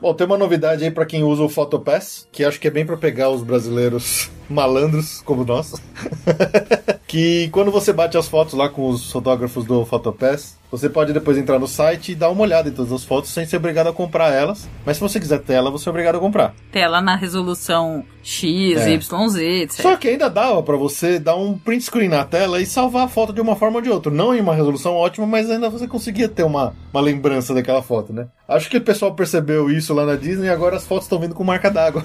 Bom, tem uma novidade aí pra quem usa o Photopass, que acho que é bem pra pegar os brasileiros malandros como nós. que quando você bate as fotos lá com os fotógrafos do Photopass, você pode depois entrar no site e dar uma olhada em todas as fotos sem ser obrigado a comprar elas. Mas se você quiser tela, você é obrigado a comprar. Tela na resolução X, É. Y, Z, etc. Só que ainda dava pra você dar um print screen na tela e salvar a foto de uma forma ou de outra. Não em uma resolução ótima, mas ainda você conseguia ter uma, uma lembrança daquela foto, né? Acho que o pessoal percebeu isso lá na Disney e agora as fotos estão vindo com marca d'água.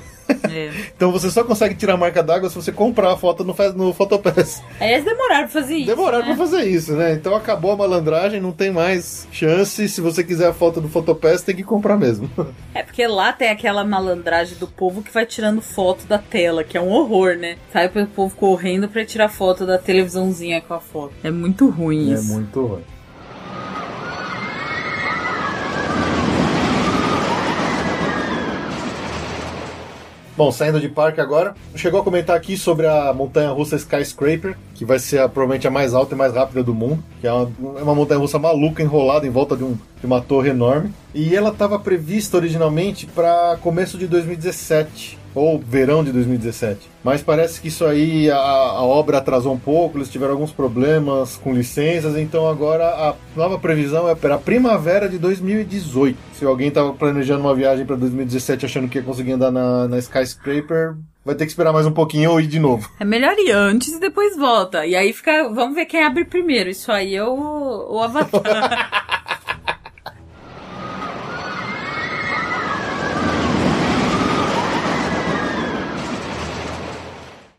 É. então você só consegue tirar a marca d'água se você comprar a foto no, no Photopass. Aí eles demoraram pra fazer isso. Demoraram né? pra fazer isso, né? Então acabou a malandragem, não tem mais chance. Se você quiser a foto do Photopass, tem que comprar mesmo. É porque lá tem aquela malandragem do povo que vai tirando foto da tela, que é um horror, né? Sai o povo correndo pra tirar foto da televisãozinha com a foto. É muito ruim É isso. muito ruim. Bom, saindo de parque agora, chegou a comentar aqui sobre a montanha russa Skyscraper, que vai ser a- provavelmente a mais alta e mais rápida do mundo, que é uma, é uma montanha russa maluca enrolada em volta de, um- de uma torre enorme. E ela estava prevista originalmente para começo de 2017 ou verão de 2017. Mas parece que isso aí a, a obra atrasou um pouco, eles tiveram alguns problemas com licenças, então agora a nova previsão é para a primavera de 2018. Se alguém estava planejando uma viagem para 2017 achando que ia conseguir andar na, na Skyscraper, vai ter que esperar mais um pouquinho ou ir de novo. É melhor ir antes e depois volta. E aí fica. Vamos ver quem abre primeiro. Isso aí é o, o Avatar.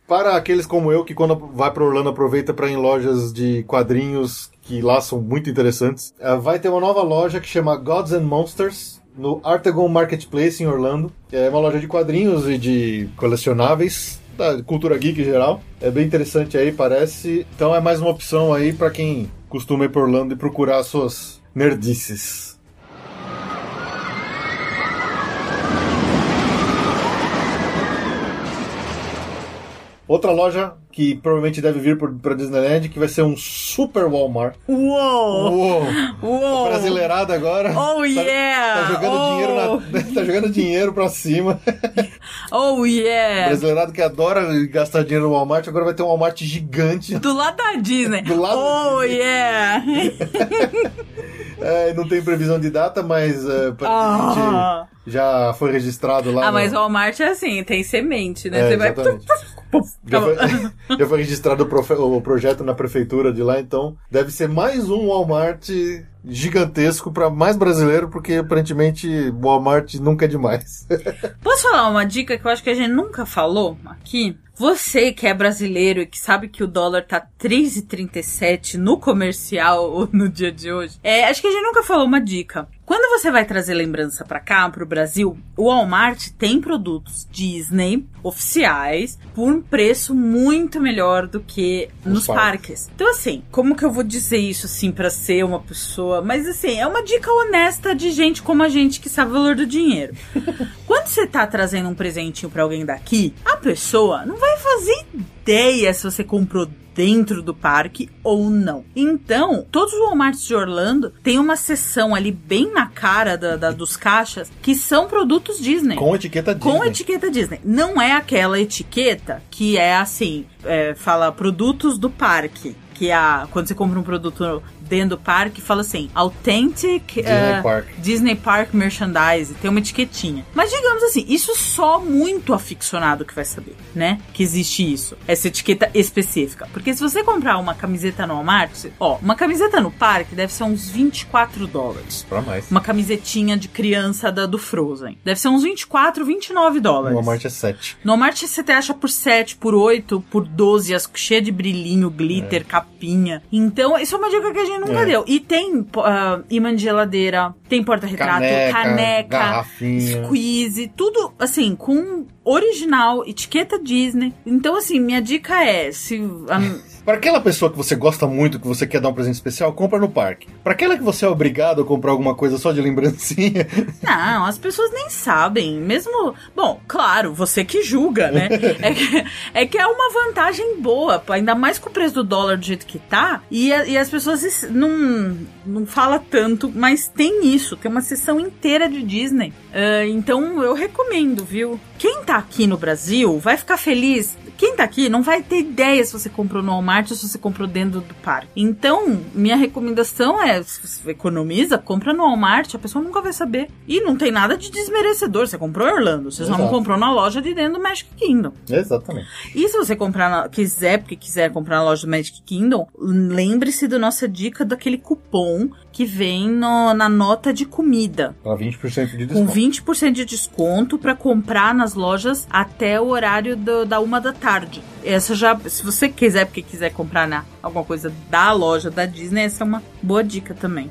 Para aqueles como eu que quando vai para Orlando aproveita para ir em lojas de quadrinhos que lá são muito interessantes, eh, vai ter uma nova loja que chama Gods and Monsters no Artegon Marketplace em Orlando. É uma loja de quadrinhos e de colecionáveis da cultura geek em geral. É bem interessante aí, parece. Então é mais uma opção aí para quem costuma ir para Orlando e procurar as suas nerdices. Outra loja que provavelmente deve vir para Disneyland, que vai ser um super Walmart. Uou! Uou! Uou! Brasileirada agora. Oh, Tá- yeah! Tá jogando Oh. dinheiro na, tá jogando dinheiro pra cima. Oh, yeah! Brasileirado que adora gastar dinheiro no Walmart, agora vai ter um Walmart gigante. Do lado da Disney. Do lado da oh, yeah! É, não tem previsão de data, mas é, Ah. já foi registrado lá. Ah, no- mas o Walmart é assim, tem semente, né? É, Você vai. Já foi, já foi registrado o, profe- o projeto na prefeitura de lá, então deve ser mais um Walmart gigantesco para mais brasileiro, porque aparentemente Walmart nunca é demais. Posso falar uma dica que eu acho que a gente nunca falou aqui? Você que é brasileiro e que sabe que o dólar tá 3,37 no comercial ou no dia de hoje, é, acho que a gente nunca falou uma dica. Quando você vai trazer lembrança para cá, pro Brasil, o Walmart tem produtos Disney oficiais por um preço muito melhor do que nos parques. parques. Então assim, como que eu vou dizer isso assim para ser uma pessoa, mas assim, é uma dica honesta de gente como a gente que sabe o valor do dinheiro. Quando você tá trazendo um presentinho para alguém daqui, a pessoa não vai fazer ideia se você comprou dentro do parque ou não. Então, todos os Walmarts de Orlando tem uma seção ali bem na cara da, da, dos caixas que são produtos Disney. Com etiqueta Disney. Com etiqueta Disney. Não é aquela etiqueta que é assim, é, fala produtos do parque que é a, quando você compra um produto dentro do parque fala assim: Authentic Disney, uh, Park. Disney Park Merchandise. Tem uma etiquetinha. Mas digamos assim, isso só muito aficionado que vai saber, né? Que existe isso. Essa etiqueta específica. Porque se você comprar uma camiseta no Walmart, ó, uma camiseta no parque deve ser uns 24 dólares. Pra mais. Uma camisetinha de criança da, do Frozen. Deve ser uns 24, 29 dólares. No Walmart é 7. No Walmart você acha por 7, por 8, por 12, as cheia de brilhinho, glitter, é. capinha. Então, isso é uma dica que a gente nunca é. deu. E tem uh, imã de geladeira, tem porta-retrato, caneca, caneca garrafinha. squeeze, tudo assim, com original, etiqueta Disney. Então, assim, minha dica é: se. Um, Para aquela pessoa que você gosta muito, que você quer dar um presente especial, compra no parque. Para aquela que você é obrigado a comprar alguma coisa só de lembrancinha. Não, as pessoas nem sabem. Mesmo. Bom, claro, você que julga, né? é, que, é que é uma vantagem boa, ainda mais com o preço do dólar do jeito que tá. E, e as pessoas não, não falam tanto, mas tem isso, tem uma sessão inteira de Disney. Uh, então eu recomendo, viu? Quem tá aqui no Brasil vai ficar feliz quem tá aqui não vai ter ideia se você comprou no Walmart ou se você comprou dentro do parque. Então, minha recomendação é, se você economiza, compra no Walmart, a pessoa nunca vai saber. E não tem nada de desmerecedor. Você comprou em Orlando, você Exato. só não comprou na loja de dentro do Magic Kingdom. Exatamente. E se você comprar na, quiser, porque quiser comprar na loja do Magic Kingdom, lembre-se da nossa dica daquele cupom que vem no, na nota de comida. Com 20% de desconto. Com 20% de desconto para comprar nas lojas até o horário do, da uma da tarde. Essa já, se você quiser, porque quiser comprar na, alguma coisa da loja da Disney, essa é uma boa dica também.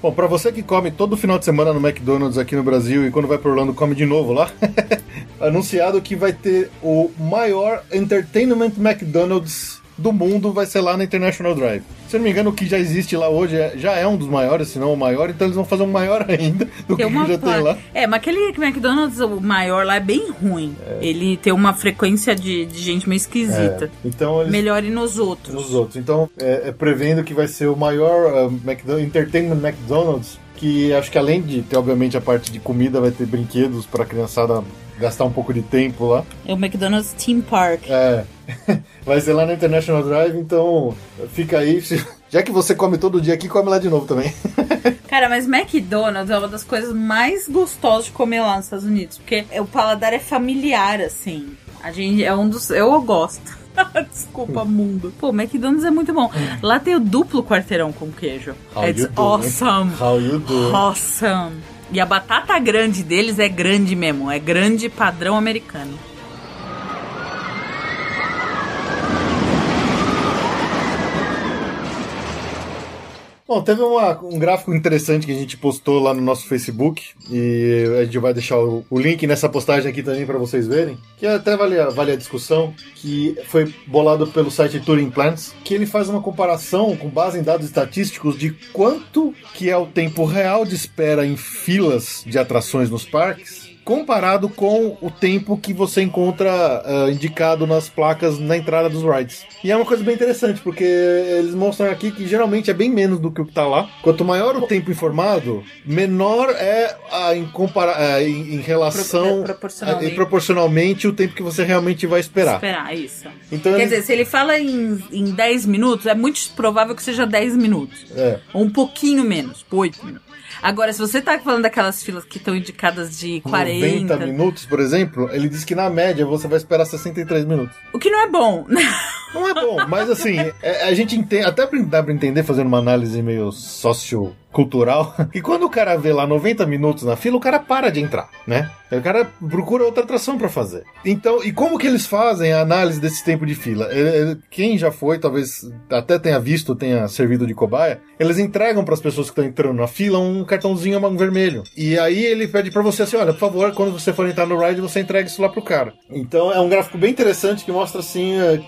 Bom, para você que come todo final de semana no McDonald's aqui no Brasil e quando vai para Orlando come de novo lá, anunciado que vai ter o maior Entertainment McDonald's do mundo vai ser lá na International Drive. Se eu não me engano, o que já existe lá hoje é, já é um dos maiores, se não o maior, então eles vão fazer um maior ainda do tem que já tem lá. É, mas aquele McDonald's, o maior lá é bem ruim. É. Ele tem uma frequência de, de gente meio esquisita. É. Então eles... Melhore nos outros. Nos outros. Então, é, é prevendo que vai ser o maior uh, McDonald's, Entertainment McDonald's que acho que além de ter, obviamente, a parte de comida, vai ter brinquedos para a criançada gastar um pouco de tempo lá. É o McDonald's Theme Park. É. Vai ser lá na International Drive, então fica aí. Já que você come todo dia aqui, come lá de novo também. Cara, mas McDonald's é uma das coisas mais gostosas de comer lá nos Estados Unidos, porque o paladar é familiar, assim. A gente é um dos. Eu gosto. Desculpa, mundo. Pô, McDonald's é muito bom. Lá tem o duplo quarteirão com queijo. How It's awesome. How you do? Awesome. E a batata grande deles é grande mesmo, é grande padrão americano. Bom, teve uma, um gráfico interessante que a gente postou lá no nosso Facebook e a gente vai deixar o, o link nessa postagem aqui também para vocês verem, que até vale a, vale a discussão, que foi bolado pelo site Turing Plants, que ele faz uma comparação com base em dados estatísticos de quanto que é o tempo real de espera em filas de atrações nos parques comparado com o tempo que você encontra uh, indicado nas placas na entrada dos rides. E é uma coisa bem interessante, porque eles mostram aqui que geralmente é bem menos do que o que está lá. Quanto maior o tempo informado, menor é a, em, compara em, em relação Pro, proporcionalmente. A, proporcionalmente o tempo que você realmente vai esperar. Esperar, isso. Então, Quer ele... dizer, se ele fala em, em 10 minutos, é muito provável que seja 10 minutos. É. Ou um pouquinho menos, 8 minutos. Agora, se você tá falando daquelas filas que estão indicadas de 40. 90 minutos, por exemplo, ele diz que na média você vai esperar 63 minutos. O que não é bom. Não é bom, mas assim, é- a gente entende, até dá pra entender fazendo uma análise meio sociocultural, que quando o cara vê lá 90 minutos na fila, o cara para de entrar, né? O cara procura outra atração pra fazer. Então, e como que eles fazem a análise desse tempo de fila? É, é, Quem já foi, talvez até tenha visto, tenha servido de cobaia, eles entregam pras pessoas que estão entrando na fila um cartãozinho vermelho. E aí ele pede pra você assim, olha, por favor, quando você for entrar no ride, você entrega isso lá pro cara. Então é um gráfico bem interessante que mostra assim, é,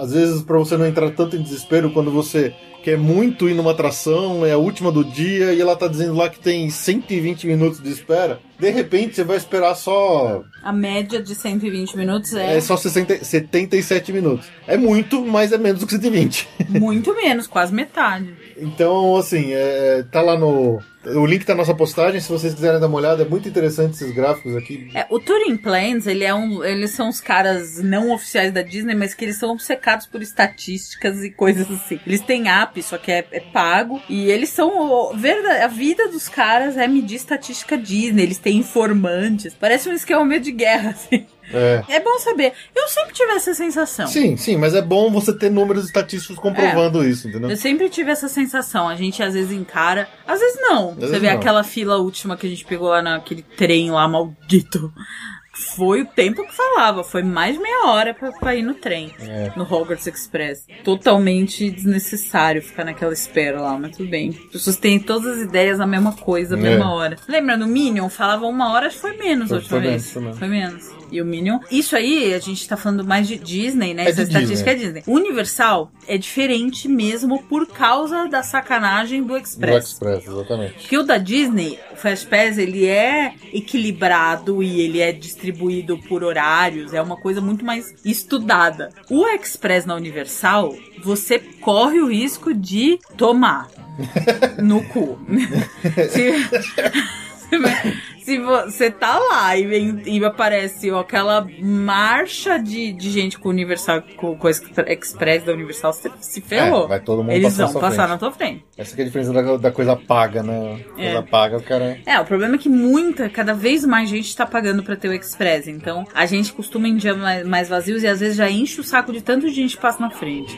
às vezes pra você não entrar tanto em desespero quando você quer muito ir numa atração, é a última do dia e ela tá dizendo lá que tem 120 minutos de espera. De repente você vai esperar só A média de 120 minutos é, é só 60, 77 minutos. É muito, mas é menos do que 120. muito menos, quase metade. Então, assim, é, tá lá no. O link tá na nossa postagem, se vocês quiserem dar uma olhada, é muito interessante esses gráficos aqui. É, o Touring Plans, ele é um, eles são os caras não oficiais da Disney, mas que eles são obcecados por estatísticas e coisas assim. Eles têm app, só que é, é pago, e eles são o, verdade, a vida dos caras é medir estatística Disney, eles têm informantes. Parece um esquema meio de guerra, assim. É. É bom saber. Eu sempre tive essa sensação. Sim, sim, mas é bom você ter números estatísticos comprovando isso, entendeu? Eu sempre tive essa sensação. A gente às vezes encara, às vezes não. Você vezes vê não. aquela fila última que a gente pegou lá naquele trem lá maldito. Foi o tempo que falava, foi mais de meia hora pra, pra ir no trem, É. no Hogwarts Express. Totalmente desnecessário ficar naquela espera lá, mas tudo bem. As pessoas têm todas as ideias a mesma coisa, a É. mesma hora. Lembra, no Minion falava uma hora, foi menos Foi- a última foi vez. menos, foi menos. E o Minion. Isso aí, a gente tá falando mais de Disney, né? É Essa de estatística Disney. é Disney. Universal é diferente mesmo por causa da sacanagem do Do Express. Express, exatamente. Porque o da Disney, o Fast Pass, ele é equilibrado e ele é distribuído por horários, é uma coisa muito mais estudada. O Express na Universal, você corre o risco de tomar no cu. Se- você tá lá e, vem, e aparece ó, aquela marcha de, de gente com o Universal, com, com o Express da Universal, você se ferrou. É, vai todo mundo Eles passar na vão passar frente. na tua frente. Essa que é a diferença da, da coisa paga, né? Coisa É. paga, o cara. É, o problema é que muita, cada vez mais gente tá pagando pra ter o Express. Então, a gente costuma em dias mais, mais vazios e às vezes já enche o saco de tanto gente que passa na frente.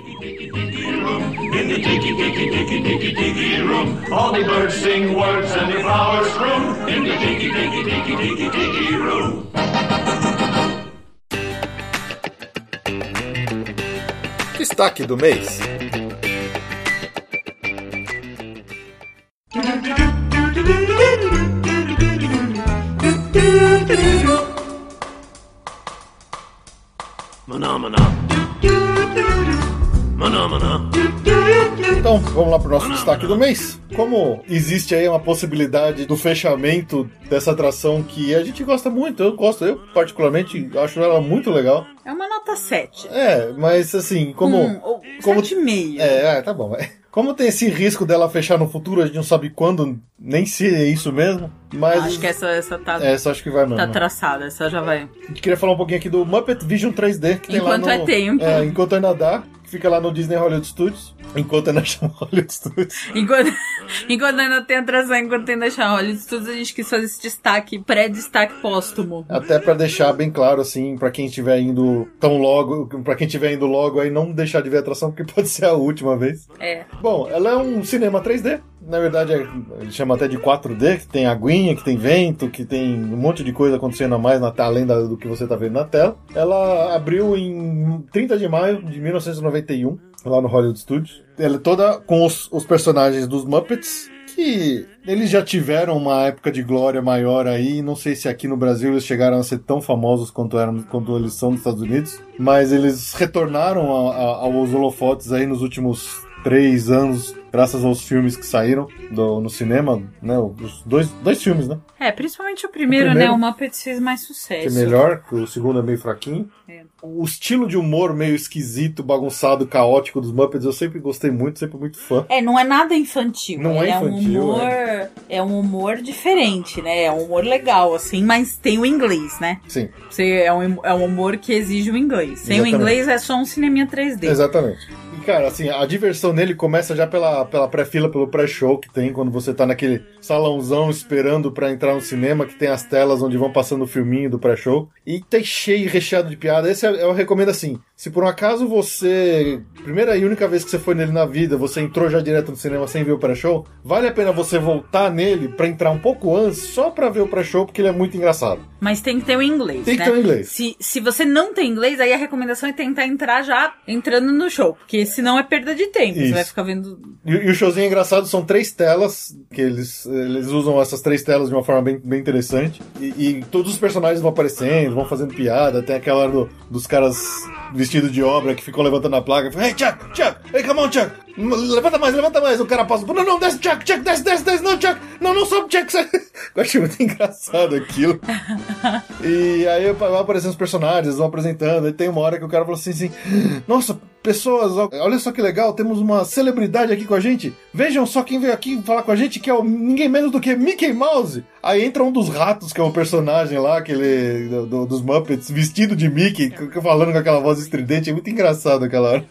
All the birds sing words and the flowers bloom. In the tiki tiki tiki tiki room. Destaque do mês. Mana mana. Então, vamos lá pro nosso destaque do mês. Como existe aí uma possibilidade do fechamento dessa atração que a gente gosta muito, eu gosto, eu particularmente acho ela muito legal. É uma nota 7. É, mas assim, como. Um, ou como 7,5. É, é, tá bom. é. Como tem esse risco dela fechar no futuro, a gente não sabe quando, nem se é isso mesmo. Mas. Acho que essa, essa tá, Essa acho que vai mesmo. tá traçada, essa já vai. Queria falar um pouquinho aqui do Muppet Vision 3D, que tem lá Enquanto no... é tempo. É, enquanto ainda dá, que fica lá no Disney Hollywood Studios. Enquanto ainda chama Hollywood Studios. Enquanto, enquanto ainda tem atração, enquanto ainda deixar Hollywood Studios, a gente quis fazer esse destaque, pré-destaque póstumo. Até pra deixar bem claro, assim, pra quem estiver indo tão logo, pra quem estiver indo logo aí, não deixar de ver a atração, porque pode ser a última vez. É. Bom, ela é um cinema 3D. Na verdade, é- ele chama até de 4D, que tem aguinha, que tem vento, que tem um monte de coisa acontecendo a mais na além da- do que você tá vendo na tela. Ela abriu em 30 de maio de 1991, lá no Hollywood Studios. Ela é toda com os, os personagens dos Muppets, que eles já tiveram uma época de glória maior aí. Não sei se aqui no Brasil eles chegaram a ser tão famosos quanto, eram, quanto eles são nos Estados Unidos, mas eles retornaram a- a- aos holofotes aí nos últimos três anos, graças aos filmes que saíram do- no cinema, né? Os dois, dois filmes, né? É, principalmente o primeiro, O primeiro- né? O Muppets fez mais Que é sucesso. melhor, que o segundo é meio fraquinho. É. O estilo de humor meio esquisito, bagunçado, caótico dos Muppets, eu sempre gostei muito, sempre muito fã. É, não é nada infantil. Não é Ele infantil, um humor, é. um humor diferente, né? É um humor legal, assim, mas tem o inglês, né? Sim, Você, é, um, é um humor que exige o inglês. Sem Exatamente. o inglês é só um cineminha 3D. exatamente. Cara, assim, a diversão nele começa já pela, pela pré-fila, pelo pré-show que tem, quando você tá naquele salãozão esperando pra entrar no cinema, que tem as telas onde vão passando o filminho do pré-show. E tem cheio, recheado de piada. Esse é- eu recomendo assim. Se por um acaso você. Primeira e única vez que você foi nele na vida, você entrou já direto no cinema sem ver o pré-show, vale a pena você voltar nele pra entrar um pouco antes, só pra ver o pré-show, porque ele é muito engraçado. Mas tem que ter o inglês, Tem que né? ter o inglês. Se, se você não tem inglês, aí a recomendação é tentar entrar já entrando no show. Porque senão é perda de tempo. Você Isso. vai ficar vendo. E, o showzinho é engraçado, são três telas, que eles, eles usam essas três telas de uma forma bem, bem interessante. E, e todos os personagens vão aparecendo, vão fazendo piada, tem aquela do- dos caras vestidos de obra que ficam levantando a placa. Hey, Chuck, Chuck, hey, come on, Chuck. Levanta mais, levanta mais. O cara passa, não, não, desce, Chuck, Chuck, desce, desce, desce, não, Chuck. Não, não sobe, Chuck. Eu achei muito engraçado aquilo. E aí vai aparecendo os personagens, vão apresentando. E tem uma hora que o cara falou assim, assim: Nossa, pessoas, olha só que legal, temos uma celebridade aqui com a gente. Vejam só quem veio aqui falar com a gente, que é o, ninguém menos do que Mickey Mouse. Aí entra um dos ratos, que é o personagem lá, aquele do- do- dos Muppets, vestido de Mickey, c- falando com aquela voz estridente. É muito engraçado aquela hora.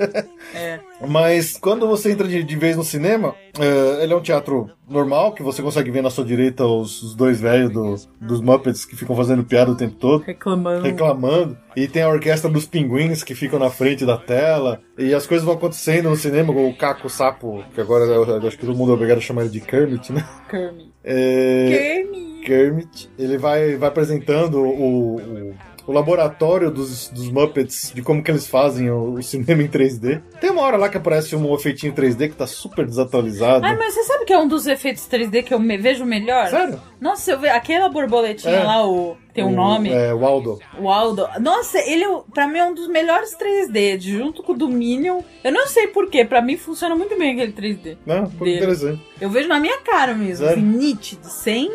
É. Mas quando você entra de, de vez no cinema, é, ele é um teatro normal, que você consegue ver na sua direita os, os dois velhos do- dos Muppets que ficam fazendo piada o tempo todo Reclamando. reclamando. E tem a orquestra dos pinguins que ficam na frente da tela. E as coisas vão acontecendo no cinema, com o Caco Sapo, que agora eu, eu acho que todo mundo é obrigado a chamar ele de Kermit, né? Kermit. É, Kermit. Kermit. Ele vai, vai apresentando o, o, o laboratório dos, dos Muppets, de como que eles fazem o, o cinema em 3D. Tem uma hora lá que aparece um efeitinho 3D que tá super desatualizado. Ai, mas você sabe que é um dos efeitos 3D que eu me- vejo melhor? Sério? Nossa, eu ve... aquela borboletinha É. lá, o... tem um O- nome. É, o Aldo. O Aldo. Nossa, ele, é- pra mim, é um dos melhores 3D, junto com o do Minion. Eu não sei porquê, pra mim funciona muito bem aquele 3D. Não, foi Dele. interessante. Eu vejo na minha cara mesmo, Sério? assim, nítido, sem.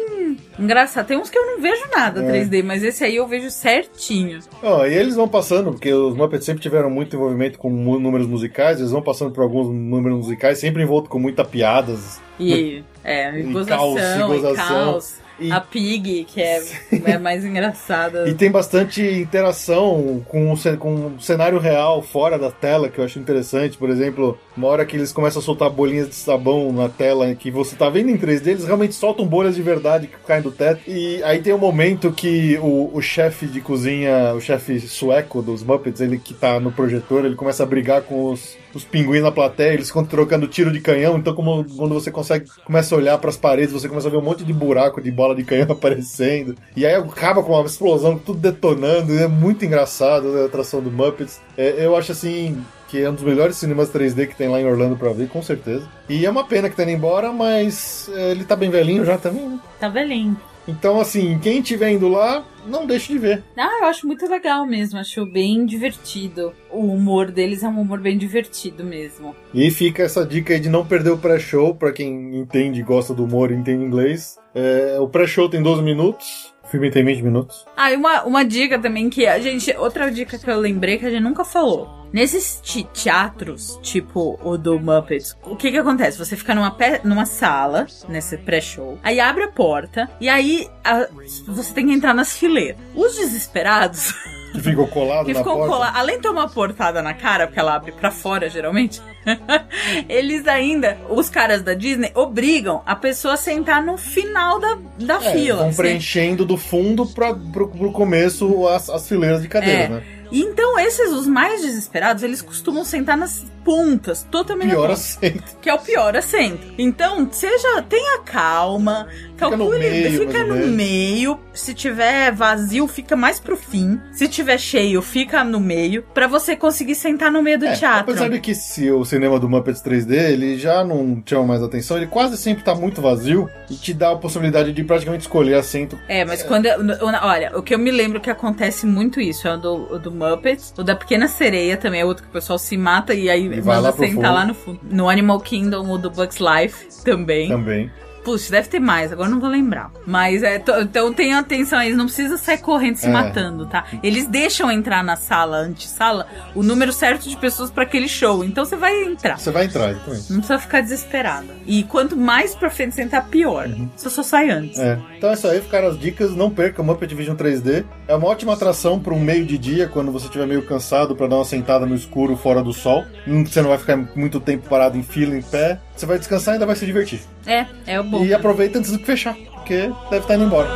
Engraçado. Tem uns que eu não vejo nada É. 3D, mas esse aí eu vejo certinho. Ó, e eles vão passando, porque os Muppets sempre tiveram muito envolvimento com números musicais, eles vão passando por alguns números musicais, sempre envolto com muita piadas. E, é, E gozação, caos, e e gozação. caos. E- A Pig, que é, é mais engraçada. E tem bastante interação com o, com o cenário real fora da tela, que eu acho interessante. Por exemplo, uma hora que eles começam a soltar bolinhas de sabão na tela, que você tá vendo em 3D, eles realmente soltam bolhas de verdade que caem do teto. E aí tem um momento que o, o chefe de cozinha, o chefe sueco dos Muppets, ele que tá no projetor, ele começa a brigar com os, os pinguins na plateia, eles ficam trocando tiro de canhão, então como, quando você consegue, começa a olhar pras paredes, você começa a ver um monte de buraco de bola de canhão aparecendo. E aí acaba com uma explosão, tudo detonando, é muito engraçado né, a atração do Muppets. É, eu acho assim que é um dos melhores cinemas 3D que tem lá em Orlando pra ver, com certeza. E é uma pena que tá indo embora, mas é, ele tá bem velhinho já também, né? Tá velhinho. Então, assim, quem estiver indo lá, não deixe de ver. Ah, eu acho muito legal mesmo. Acho bem divertido. O humor deles é um humor bem divertido mesmo. E fica essa dica aí de não perder o pré-show, pra quem entende, gosta do humor e entende inglês. É, o pré-show tem 12 minutos, filme tem 20 minutos. Ah, e uma, uma dica também que a gente. Outra dica que eu lembrei que a gente nunca falou. Nesses te- teatros, tipo o do Muppets, o que que acontece? Você fica numa, numa sala, nesse pré-show, aí abre a porta, e aí a- você tem que entrar nas fileiras. Os desesperados, Que ficou colado que na ficam porta. colados, além de ter uma portada na cara, porque ela abre pra fora geralmente, eles ainda, os caras da Disney, obrigam a pessoa a sentar no final da, da É, fila. vão assim. preenchendo do fundo pra, pro, pro começo as, as fileiras de cadeira, É. né? E Então, esses, os mais desesperados, eles costumam sentar nas pontas, totalmente Pior assento. que é o pior assento. Então, seja, tenha calma, calcule, no meio, fica no meio. Se tiver vazio, fica mais pro fim. Se tiver cheio, fica no meio, pra você conseguir sentar no meio do É, teatro. apesar de que se o cinema do Muppets 3D ele já não chama mais atenção, ele quase sempre tá muito vazio e te dá a possibilidade de praticamente escolher assento. É, mas quando. eu- eu- Olha, o que eu me lembro que acontece muito isso é o do, o do Muppets. O da Pequena Sereia também é outro que o pessoal se mata e aí E vai lá pro sentar fundo. lá no fundo. No Animal Kingdom, o do Bugs Life também. Também. Puxa, deve ter mais, agora não vou lembrar. Mas é, então tenha atenção aí, não precisa sair correndo se É. matando, tá? Eles deixam entrar na sala, antessala, o número certo de pessoas pra aquele show. Então você vai entrar. Você vai entrar, exatamente. Não precisa ficar desesperada. E quanto mais pra frente você entrar, pior. Você só sai antes. É. Então é isso aí, ficaram as dicas. Não perca o Muppet Vision 3D. É uma ótima atração para um meio de dia, quando você estiver meio cansado, para dar uma sentada no escuro fora do sol. Hum, Você não vai ficar muito tempo parado em fila, em pé. Você vai descansar e ainda vai se divertir. É, é o bom. E aproveita antes de fechar, porque deve estar indo embora.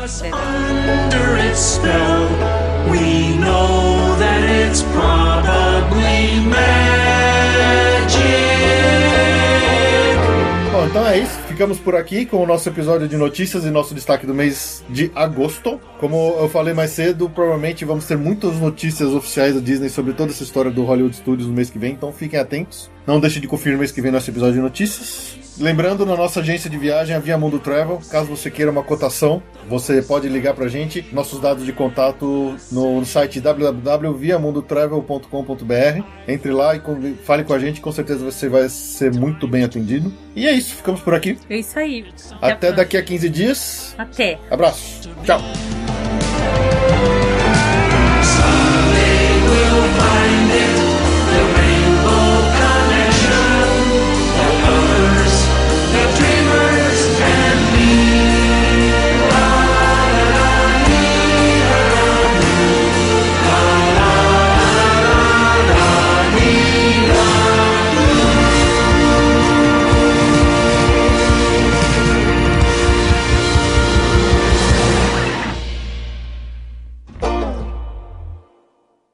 Bom, então é isso. Ficamos por aqui com o nosso episódio de notícias e nosso destaque do mês de agosto. Como eu falei mais cedo, provavelmente vamos ter muitas notícias oficiais da Disney sobre toda essa história do Hollywood Studios no mês que vem, então fiquem atentos. Não deixe de conferir no mês que vem nosso episódio de notícias. Lembrando, na nossa agência de viagem, a Via Mundo Travel, caso você queira uma cotação, você pode ligar pra gente. Nossos dados de contato no site www.viamundotravel.com.br. Entre lá e fale com a gente, com certeza você vai ser muito bem atendido. E é isso, ficamos por aqui. É isso aí. Até a daqui a 15 dias. Até. Abraço. Tchau.